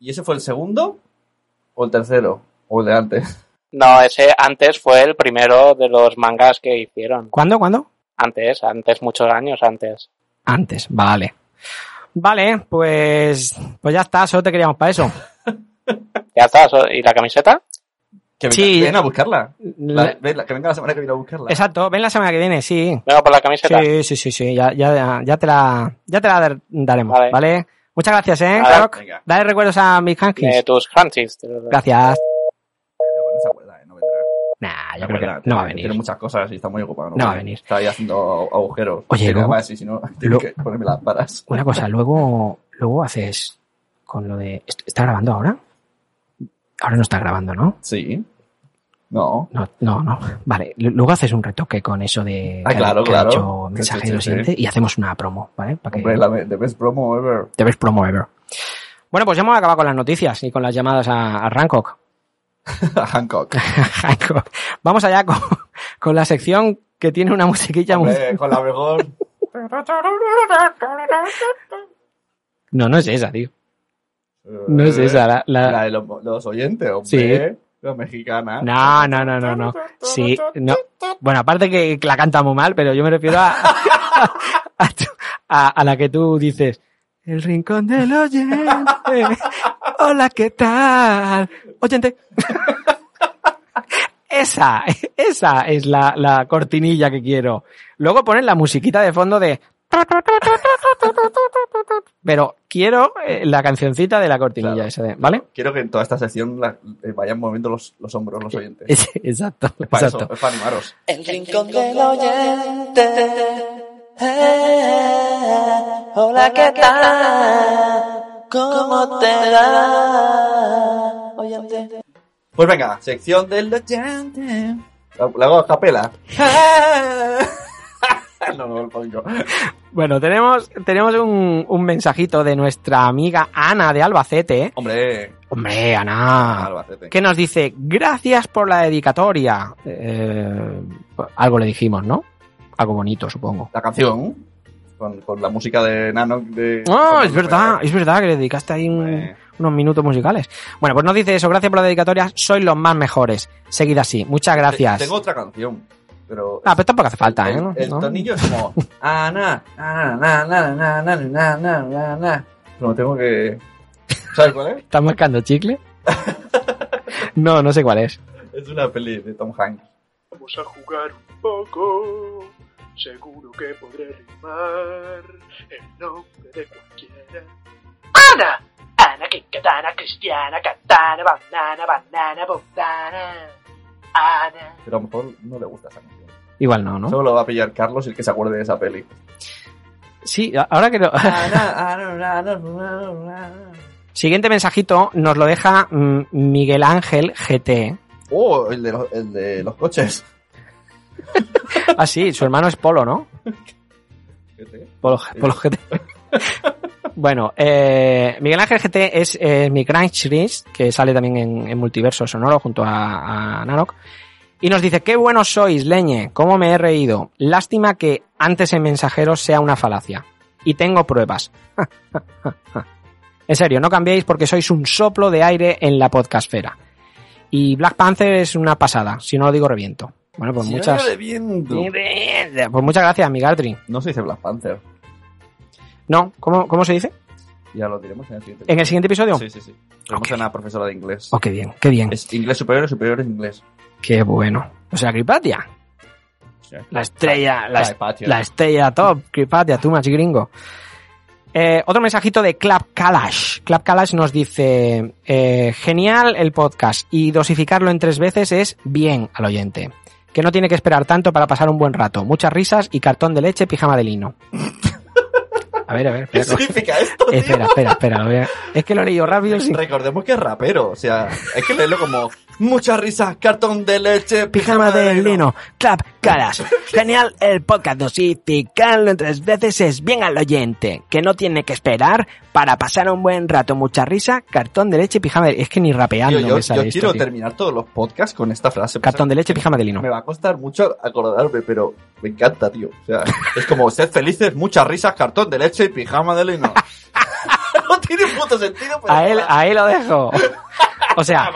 ¿Y ese fue el segundo? ¿O el tercero? ¿O el de antes? No, ese antes fue el primero de los mangas que hicieron. ¿Cuándo? ¿Cuándo? Antes, antes, muchos años antes. Antes, vale. Vale, pues, pues ya está, solo te queríamos para eso. Ya está. ¿Y la camiseta? Que venga, Sí. ven a buscarla. La- La- ven, la- que venga la semana que viene a buscarla. Exacto, ven la semana que viene, sí. Venga por la camiseta. Sí, sí, sí, sí, ya, ya, ya te la, ya te la dar- daremos, Vale. ¿vale? Muchas gracias, ¿eh. Dale recuerdos a mis De Hankins. tus Francis. Gracias. Pero no se acuerda, eh, no vendrá. Nah, yo No creo que no va a venir. Tiene muchas cosas y está muy ocupado. No va a venir. Está ahí haciendo agujeros. Oye, luego- más y si no, tiene lo- que ponerme las varas. Una cosa, luego, luego haces con lo de... ¿est- ¿Está grabando ahora? Ahora no está grabando, ¿no? Sí. No. No, no, no. Vale, luego haces un retoque con eso de Ah, claro, que claro. Sí, mensaje sí, de sí, lo siguiente y hacemos una promo, ¿vale? Para que Hombre, la the best promo ever. te ves promo ever. Bueno, pues ya hemos acabado con las noticias y con las llamadas a, a Hancock. Hancock. Hancock. Vamos allá con, con la sección que tiene una musiquilla muy... Hombre, con la mejor. No, no es esa, tío. No es esa, la- la- La de los, los oyentes, hombre. Sí. La mexicana. No, no, no, no, no. Sí, no. Bueno, aparte que, la canta muy mal, pero yo me refiero a, a, a- a la que tú dices. El rincón del oyente. Hola, ¿qué tal? Oyente. Esa, esa es la, la cortinilla que quiero. Luego ponen la musiquita de fondo de... Pero quiero eh, la cancioncita de la cortinilla Claro. esa de, ¿vale? Quiero que en toda esta sección la- eh, vayan moviendo los, los hombros los oyentes. Es- exacto, Es para exacto. eso, es para animaros. El rincón del oyente. Eh, hola, ¿qué tal? ¿Cómo te da? Oyente. Pues venga, sección del oyente. La, la hago a capela. no, no, yo. Bueno, tenemos, tenemos un, un mensajito de nuestra amiga Ana de Albacete. Hombre, Hombre, Ana. Albacete. Que nos dice, gracias por la dedicatoria. Eh, algo le dijimos, ¿no? Algo bonito, supongo. La canción. Con, con la música de Nano. De, Oh, es verdad, es verdad que le dedicaste ahí un- unos minutos musicales. Bueno, pues nos dice eso, gracias por la dedicatoria, sois los más mejores. Seguid así, muchas gracias. Tengo otra canción. Pero. Ah, pero tampoco hace falta, el, ¿eh? el ¿No? tonillo es como. Ah, na, na, na, na, na, na, na. No, tengo que. ¿Sabes cuál es? ¿Estás marcando chicle? no, no sé cuál es. Es una peli de Tom Hanks. Vamos a jugar un poco. Seguro que podré rimar el nombre de cualquiera. ¡Ana! Ana, Kinkatana, Cristiana, Katana, Banana, Banana, Botana. Ana. Pero a lo mejor no le gusta esa canción. Igual no, ¿no? Solo lo va a pillar Carlos el que se acuerde de esa peli. Sí, ahora que lo... Siguiente mensajito nos lo deja mm, Miguel Ángel GT. Oh, el de, los, el de los coches. Ah, sí, su hermano es Polo, ¿no? Polo, Polo GT. Bueno, eh, Miguel Ángel GT es eh, mi Race, que sale también en, en Multiverso Sonoro junto a, a Nanok. Y nos dice, qué buenos sois, leñe, cómo me he reído. Lástima que antes en mensajeros sea una falacia. y tengo pruebas. en serio, no cambiéis porque sois un soplo de aire en la podcastfera. Y Black Panther es una pasada, si no lo digo reviento. Bueno, pues Si muchas... no de viento. Pues muchas gracias, mi Gartry. No se dice Black Panther. No, ¿cómo, ¿cómo se dice? Ya lo diremos en el siguiente ¿En el siguiente episodio? Sí, sí, sí. Tenemos a una profesora de inglés. Oh, qué bien, qué bien. Es inglés superior superior es inglés. Qué bueno. O sea, Cripatia. La estrella, la estrella top, Cripatia, tú más gringo. Eh, otro mensajito de Clap Kalash. Clap Kalash nos dice, eh, genial el podcast y dosificarlo en tres veces es bien al oyente. Que no tiene que esperar tanto para pasar un buen rato. Muchas risas y cartón de leche, pijama de lino. A ver, a ver. ¿Qué espera, significa esto, tío? espera, espera, espera, Es que lo he leído rápido. sí. Recordemos que es rapero, o sea, hay que leerlo como muchas risas, cartón de leche, Pijama de lino, clap, caras. Genial el podcast, dosificarlo en tres veces es bien al oyente, que no tiene que esperar para pasar un buen rato, mucha risa, cartón de leche, pijama de... Es que ni rapeando Tío, yo, me sale yo esto, quiero tío. terminar todos los podcasts con esta frase. Cartón de leche, pijama de lino. Me va a costar mucho acordarme, pero me encanta, tío. O sea, es como, sed felices, muchas risas, cartón de leche y pijama de lino. no tiene puto sentido, pero... A él, a él lo dejo. O sea,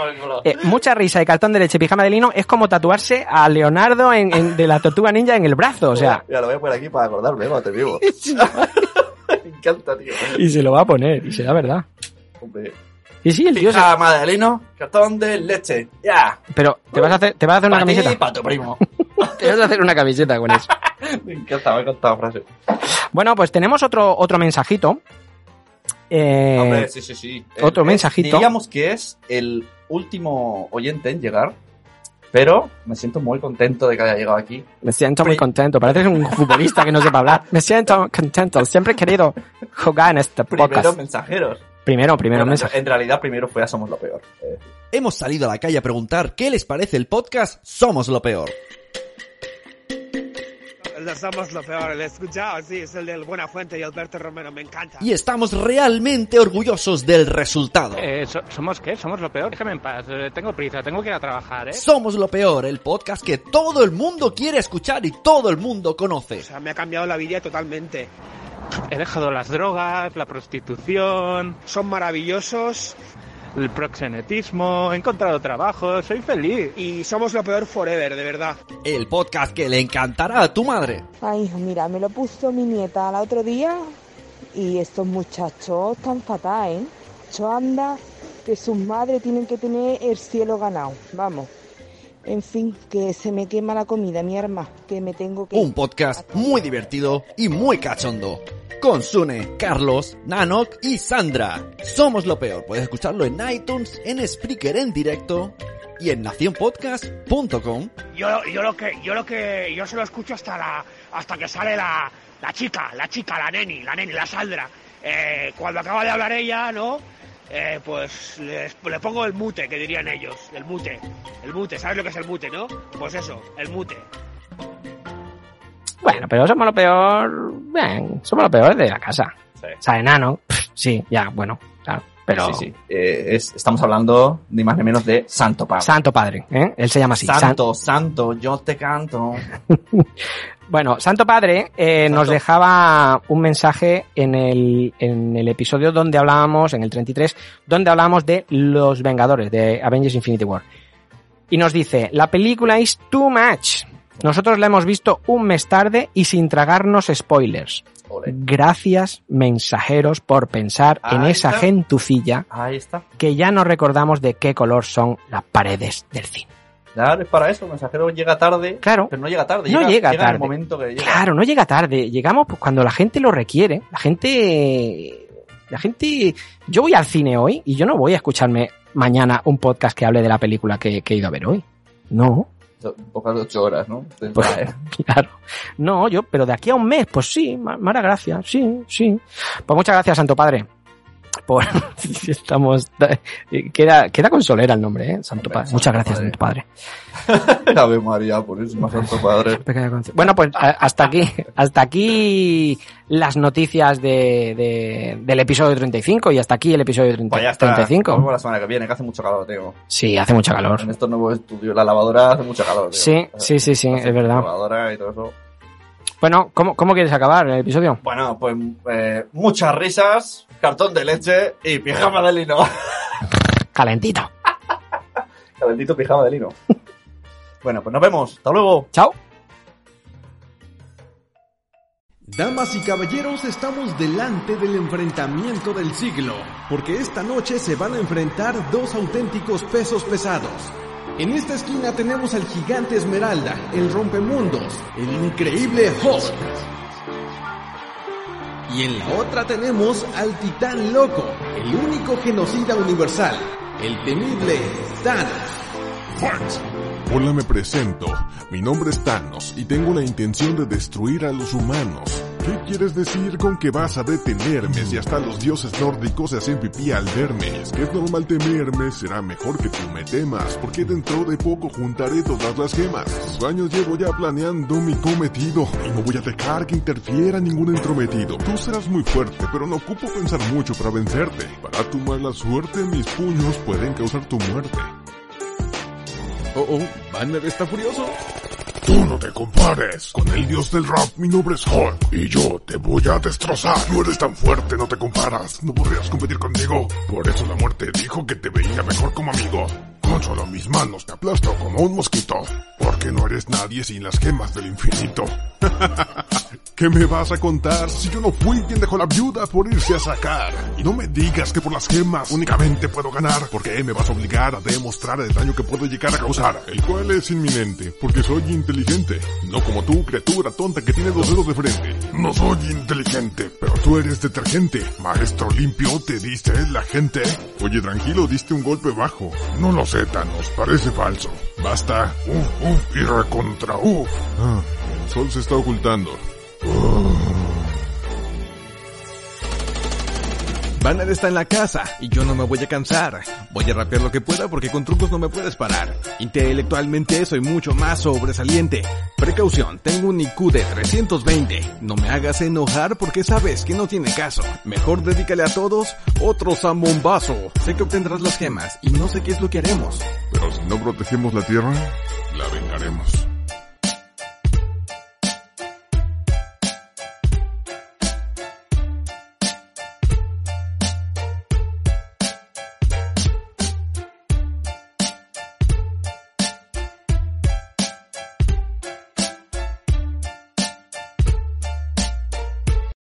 eh, mucha risa y cartón de leche, pijama de lino es como tatuarse a Leonardo en, en- de la tortuga ninja en el brazo, o sea, Mira, lo voy a poner aquí para acordarme, va, te vivo. me encanta, tío. y se lo va a poner, y será verdad. Hombre. Y sí, el tío se- Pijama de lino, cartón de leche. Ya. Pero te vas a hacer, te vas a hacer una camiseta. y pa' tu primo. Te vas a hacer una camiseta con eso. me encanta, me ha encantado frase. Bueno, pues tenemos otro, otro mensajito. Eh, Hombre, sí, sí, sí. otro Eh, mensajito. Diríamos que es el último oyente en llegar, pero me siento muy contento de que haya llegado aquí. Me siento muy contento. Pareces un futbolista que no sepa hablar. Me siento contento. Siempre he querido jugar en este Primero podcast. mensajeros. Primero, primero Bueno, mensaje. En realidad, primero fue a Somos lo Peor. Eh, Hemos salido a la calle a preguntar qué les parece el podcast Somos lo Peor. Lo somos lo peor, el escuchado, sí, es el del Buena Fuente y Alberto Romero, me encanta. Y estamos realmente orgullosos del resultado. Eh, so- ¿Somos qué? ¿Somos lo peor? Déjame en paz. eh, tengo prisa, tengo que ir a trabajar, ¿eh? Somos lo Peor, el podcast que todo el mundo quiere escuchar y todo el mundo conoce. O sea, me ha cambiado la vida totalmente. He dejado las drogas, la prostitución, Son maravillosos el proxenetismo, he encontrado trabajo, soy feliz. y somos lo peor forever, de verdad. El podcast que le encantará a tu madre. Ay, hijo, mira, me lo puso mi nieta el otro día y estos muchachos tan fatal, ¿eh? Yo anda que sus madres tienen que tener el cielo ganado, vamos. En fin, que se me quema la comida, mi arma, que me tengo que... Un podcast muy divertido y muy cachondo. Con Sune, Carlos, Nanok y Sandra. Somos lo peor. Puedes escucharlo en iTunes, en Spreaker en directo y en nacionpodcast.com. Yo, yo lo que, yo lo que, yo se lo escucho hasta la, hasta que sale la, la chica, la chica, la neni, la neni, la Sandra. Eh, cuando acaba de hablar ella, ¿no? Eh, pues les- le pongo el mute, que dirían ellos, el mute, el mute, ¿sabes lo que es el mute, no? Pues eso, el mute. Bueno, pero somos lo peor. Bien, somos lo peor de la casa. O sea, enano. pff, Sí, ya, bueno, claro. Pero. Sí, sí. Eh, es- estamos hablando ni más ni menos de Santo Padre. Santo Padre, ¿eh? Él se llama así. San- Santo, santo, yo te canto. Bueno, Santo Padre eh, nos dejaba un mensaje en el, en el episodio donde hablábamos, en el 33, donde hablábamos de los Vengadores, de Avengers Infinity War. Y nos dice, la película is too much. Nosotros la hemos visto un mes tarde y sin tragarnos spoilers. Gracias, mensajeros, por pensar en esa está. gentucilla Ahí está. que ya no recordamos de qué color son las paredes del cine. Claro, es para eso. El mensajero llega tarde. Claro. Pero no llega tarde. No llega tarde. el momento que llega. Claro, no llega tarde. Llegamos pues, cuando la gente lo requiere. La gente. La gente. Yo voy al cine hoy y yo no voy a escucharme mañana un podcast que hable de la película que, que he ido a ver hoy. No. Pocas de ocho horas, ¿no? Pues, claro. No, yo, pero de aquí a un mes, pues sí, ma- mara gracia, sí, sí. Pues muchas gracias, Santo Padre. Por estamos queda queda consolera el nombre, eh, Santo Padre. Muchas gracias, Santo Padre. Ave María, por eso Santo Padre. Bueno, pues hasta aquí, hasta aquí las noticias de, de- del episodio 35 y hasta aquí el episodio 30 Pues ya está. 35. Nos vemos la semana que viene, que hace mucho calor, tío. Sí, hace mucho calor. En estos nuevos estudios, la lavadora hace mucho calor, tío. Sí, sí, sí, sí, es La verdad. lavadora y todo eso. Bueno, ¿cómo, cómo quieres acabar el episodio? Bueno, pues eh, muchas risas, cartón de leche y pijama de lino. Calentito. Calentito pijama de lino. bueno, pues nos vemos. Hasta luego. Chao. Damas y caballeros, estamos delante del enfrentamiento del siglo, porque esta noche se van a enfrentar dos auténticos pesos pesados. En esta esquina tenemos al gigante Esmeralda, el rompemundos, el increíble Hulk. Y en la otra tenemos al titán loco, el único genocida universal, el temible Thanos. Hola, me presento. Mi nombre es Thanos y tengo la intención de destruir a los humanos. ¿Qué quieres decir con que vas a detenerme si hasta los dioses nórdicos se hacen pipí al verme? Es que es normal temerme, será mejor que tú me temas, porque dentro de poco juntaré todas las gemas. Dos años llevo ya planeando mi cometido y no voy a dejar que interfiera ningún entrometido. Tú serás muy fuerte, pero no ocupo pensar mucho para vencerte. Para tu mala suerte, mis puños pueden causar tu muerte. Oh, oh, Banner está furioso. Tú no te compares con el dios del rap, mi nombre es Hulk y yo te voy a destrozar. No eres tan fuerte, no te comparas, no podrías competir conmigo. Por eso la muerte dijo que te veía mejor como amigo. Con solo mis manos te aplasto como un mosquito, porque no eres nadie sin las gemas del infinito. ¿Qué me vas a contar si yo no fui quien dejó la viuda por irse a sacar? Y no me digas que por las gemas únicamente puedo ganar, porque me vas a obligar a demostrar el daño que puedo llegar a causar, el cual es inminente, porque soy inteligente, no como tú, criatura tonta que tiene dos dedos de frente. No soy inteligente, pero tú eres detergente. Maestro limpio, te diste la gente. Oye, tranquilo, diste un golpe bajo. No lo sé, Thanos, parece falso. Basta. Uf, uf y recontra uf. Ah, el sol se está ocultando. Banner está en la casa y yo no me voy a cansar. Voy a rapear lo que pueda porque con trucos no me puedes parar. Intelectualmente soy mucho más sobresaliente. Precaución, tengo un IQ de 320. No me hagas enojar porque sabes que no tiene caso. Mejor dedícale a todos otro zambombazo. Sé que obtendrás las gemas y no sé qué es lo que haremos. Pero si no protegemos la tierra, la vengaremos.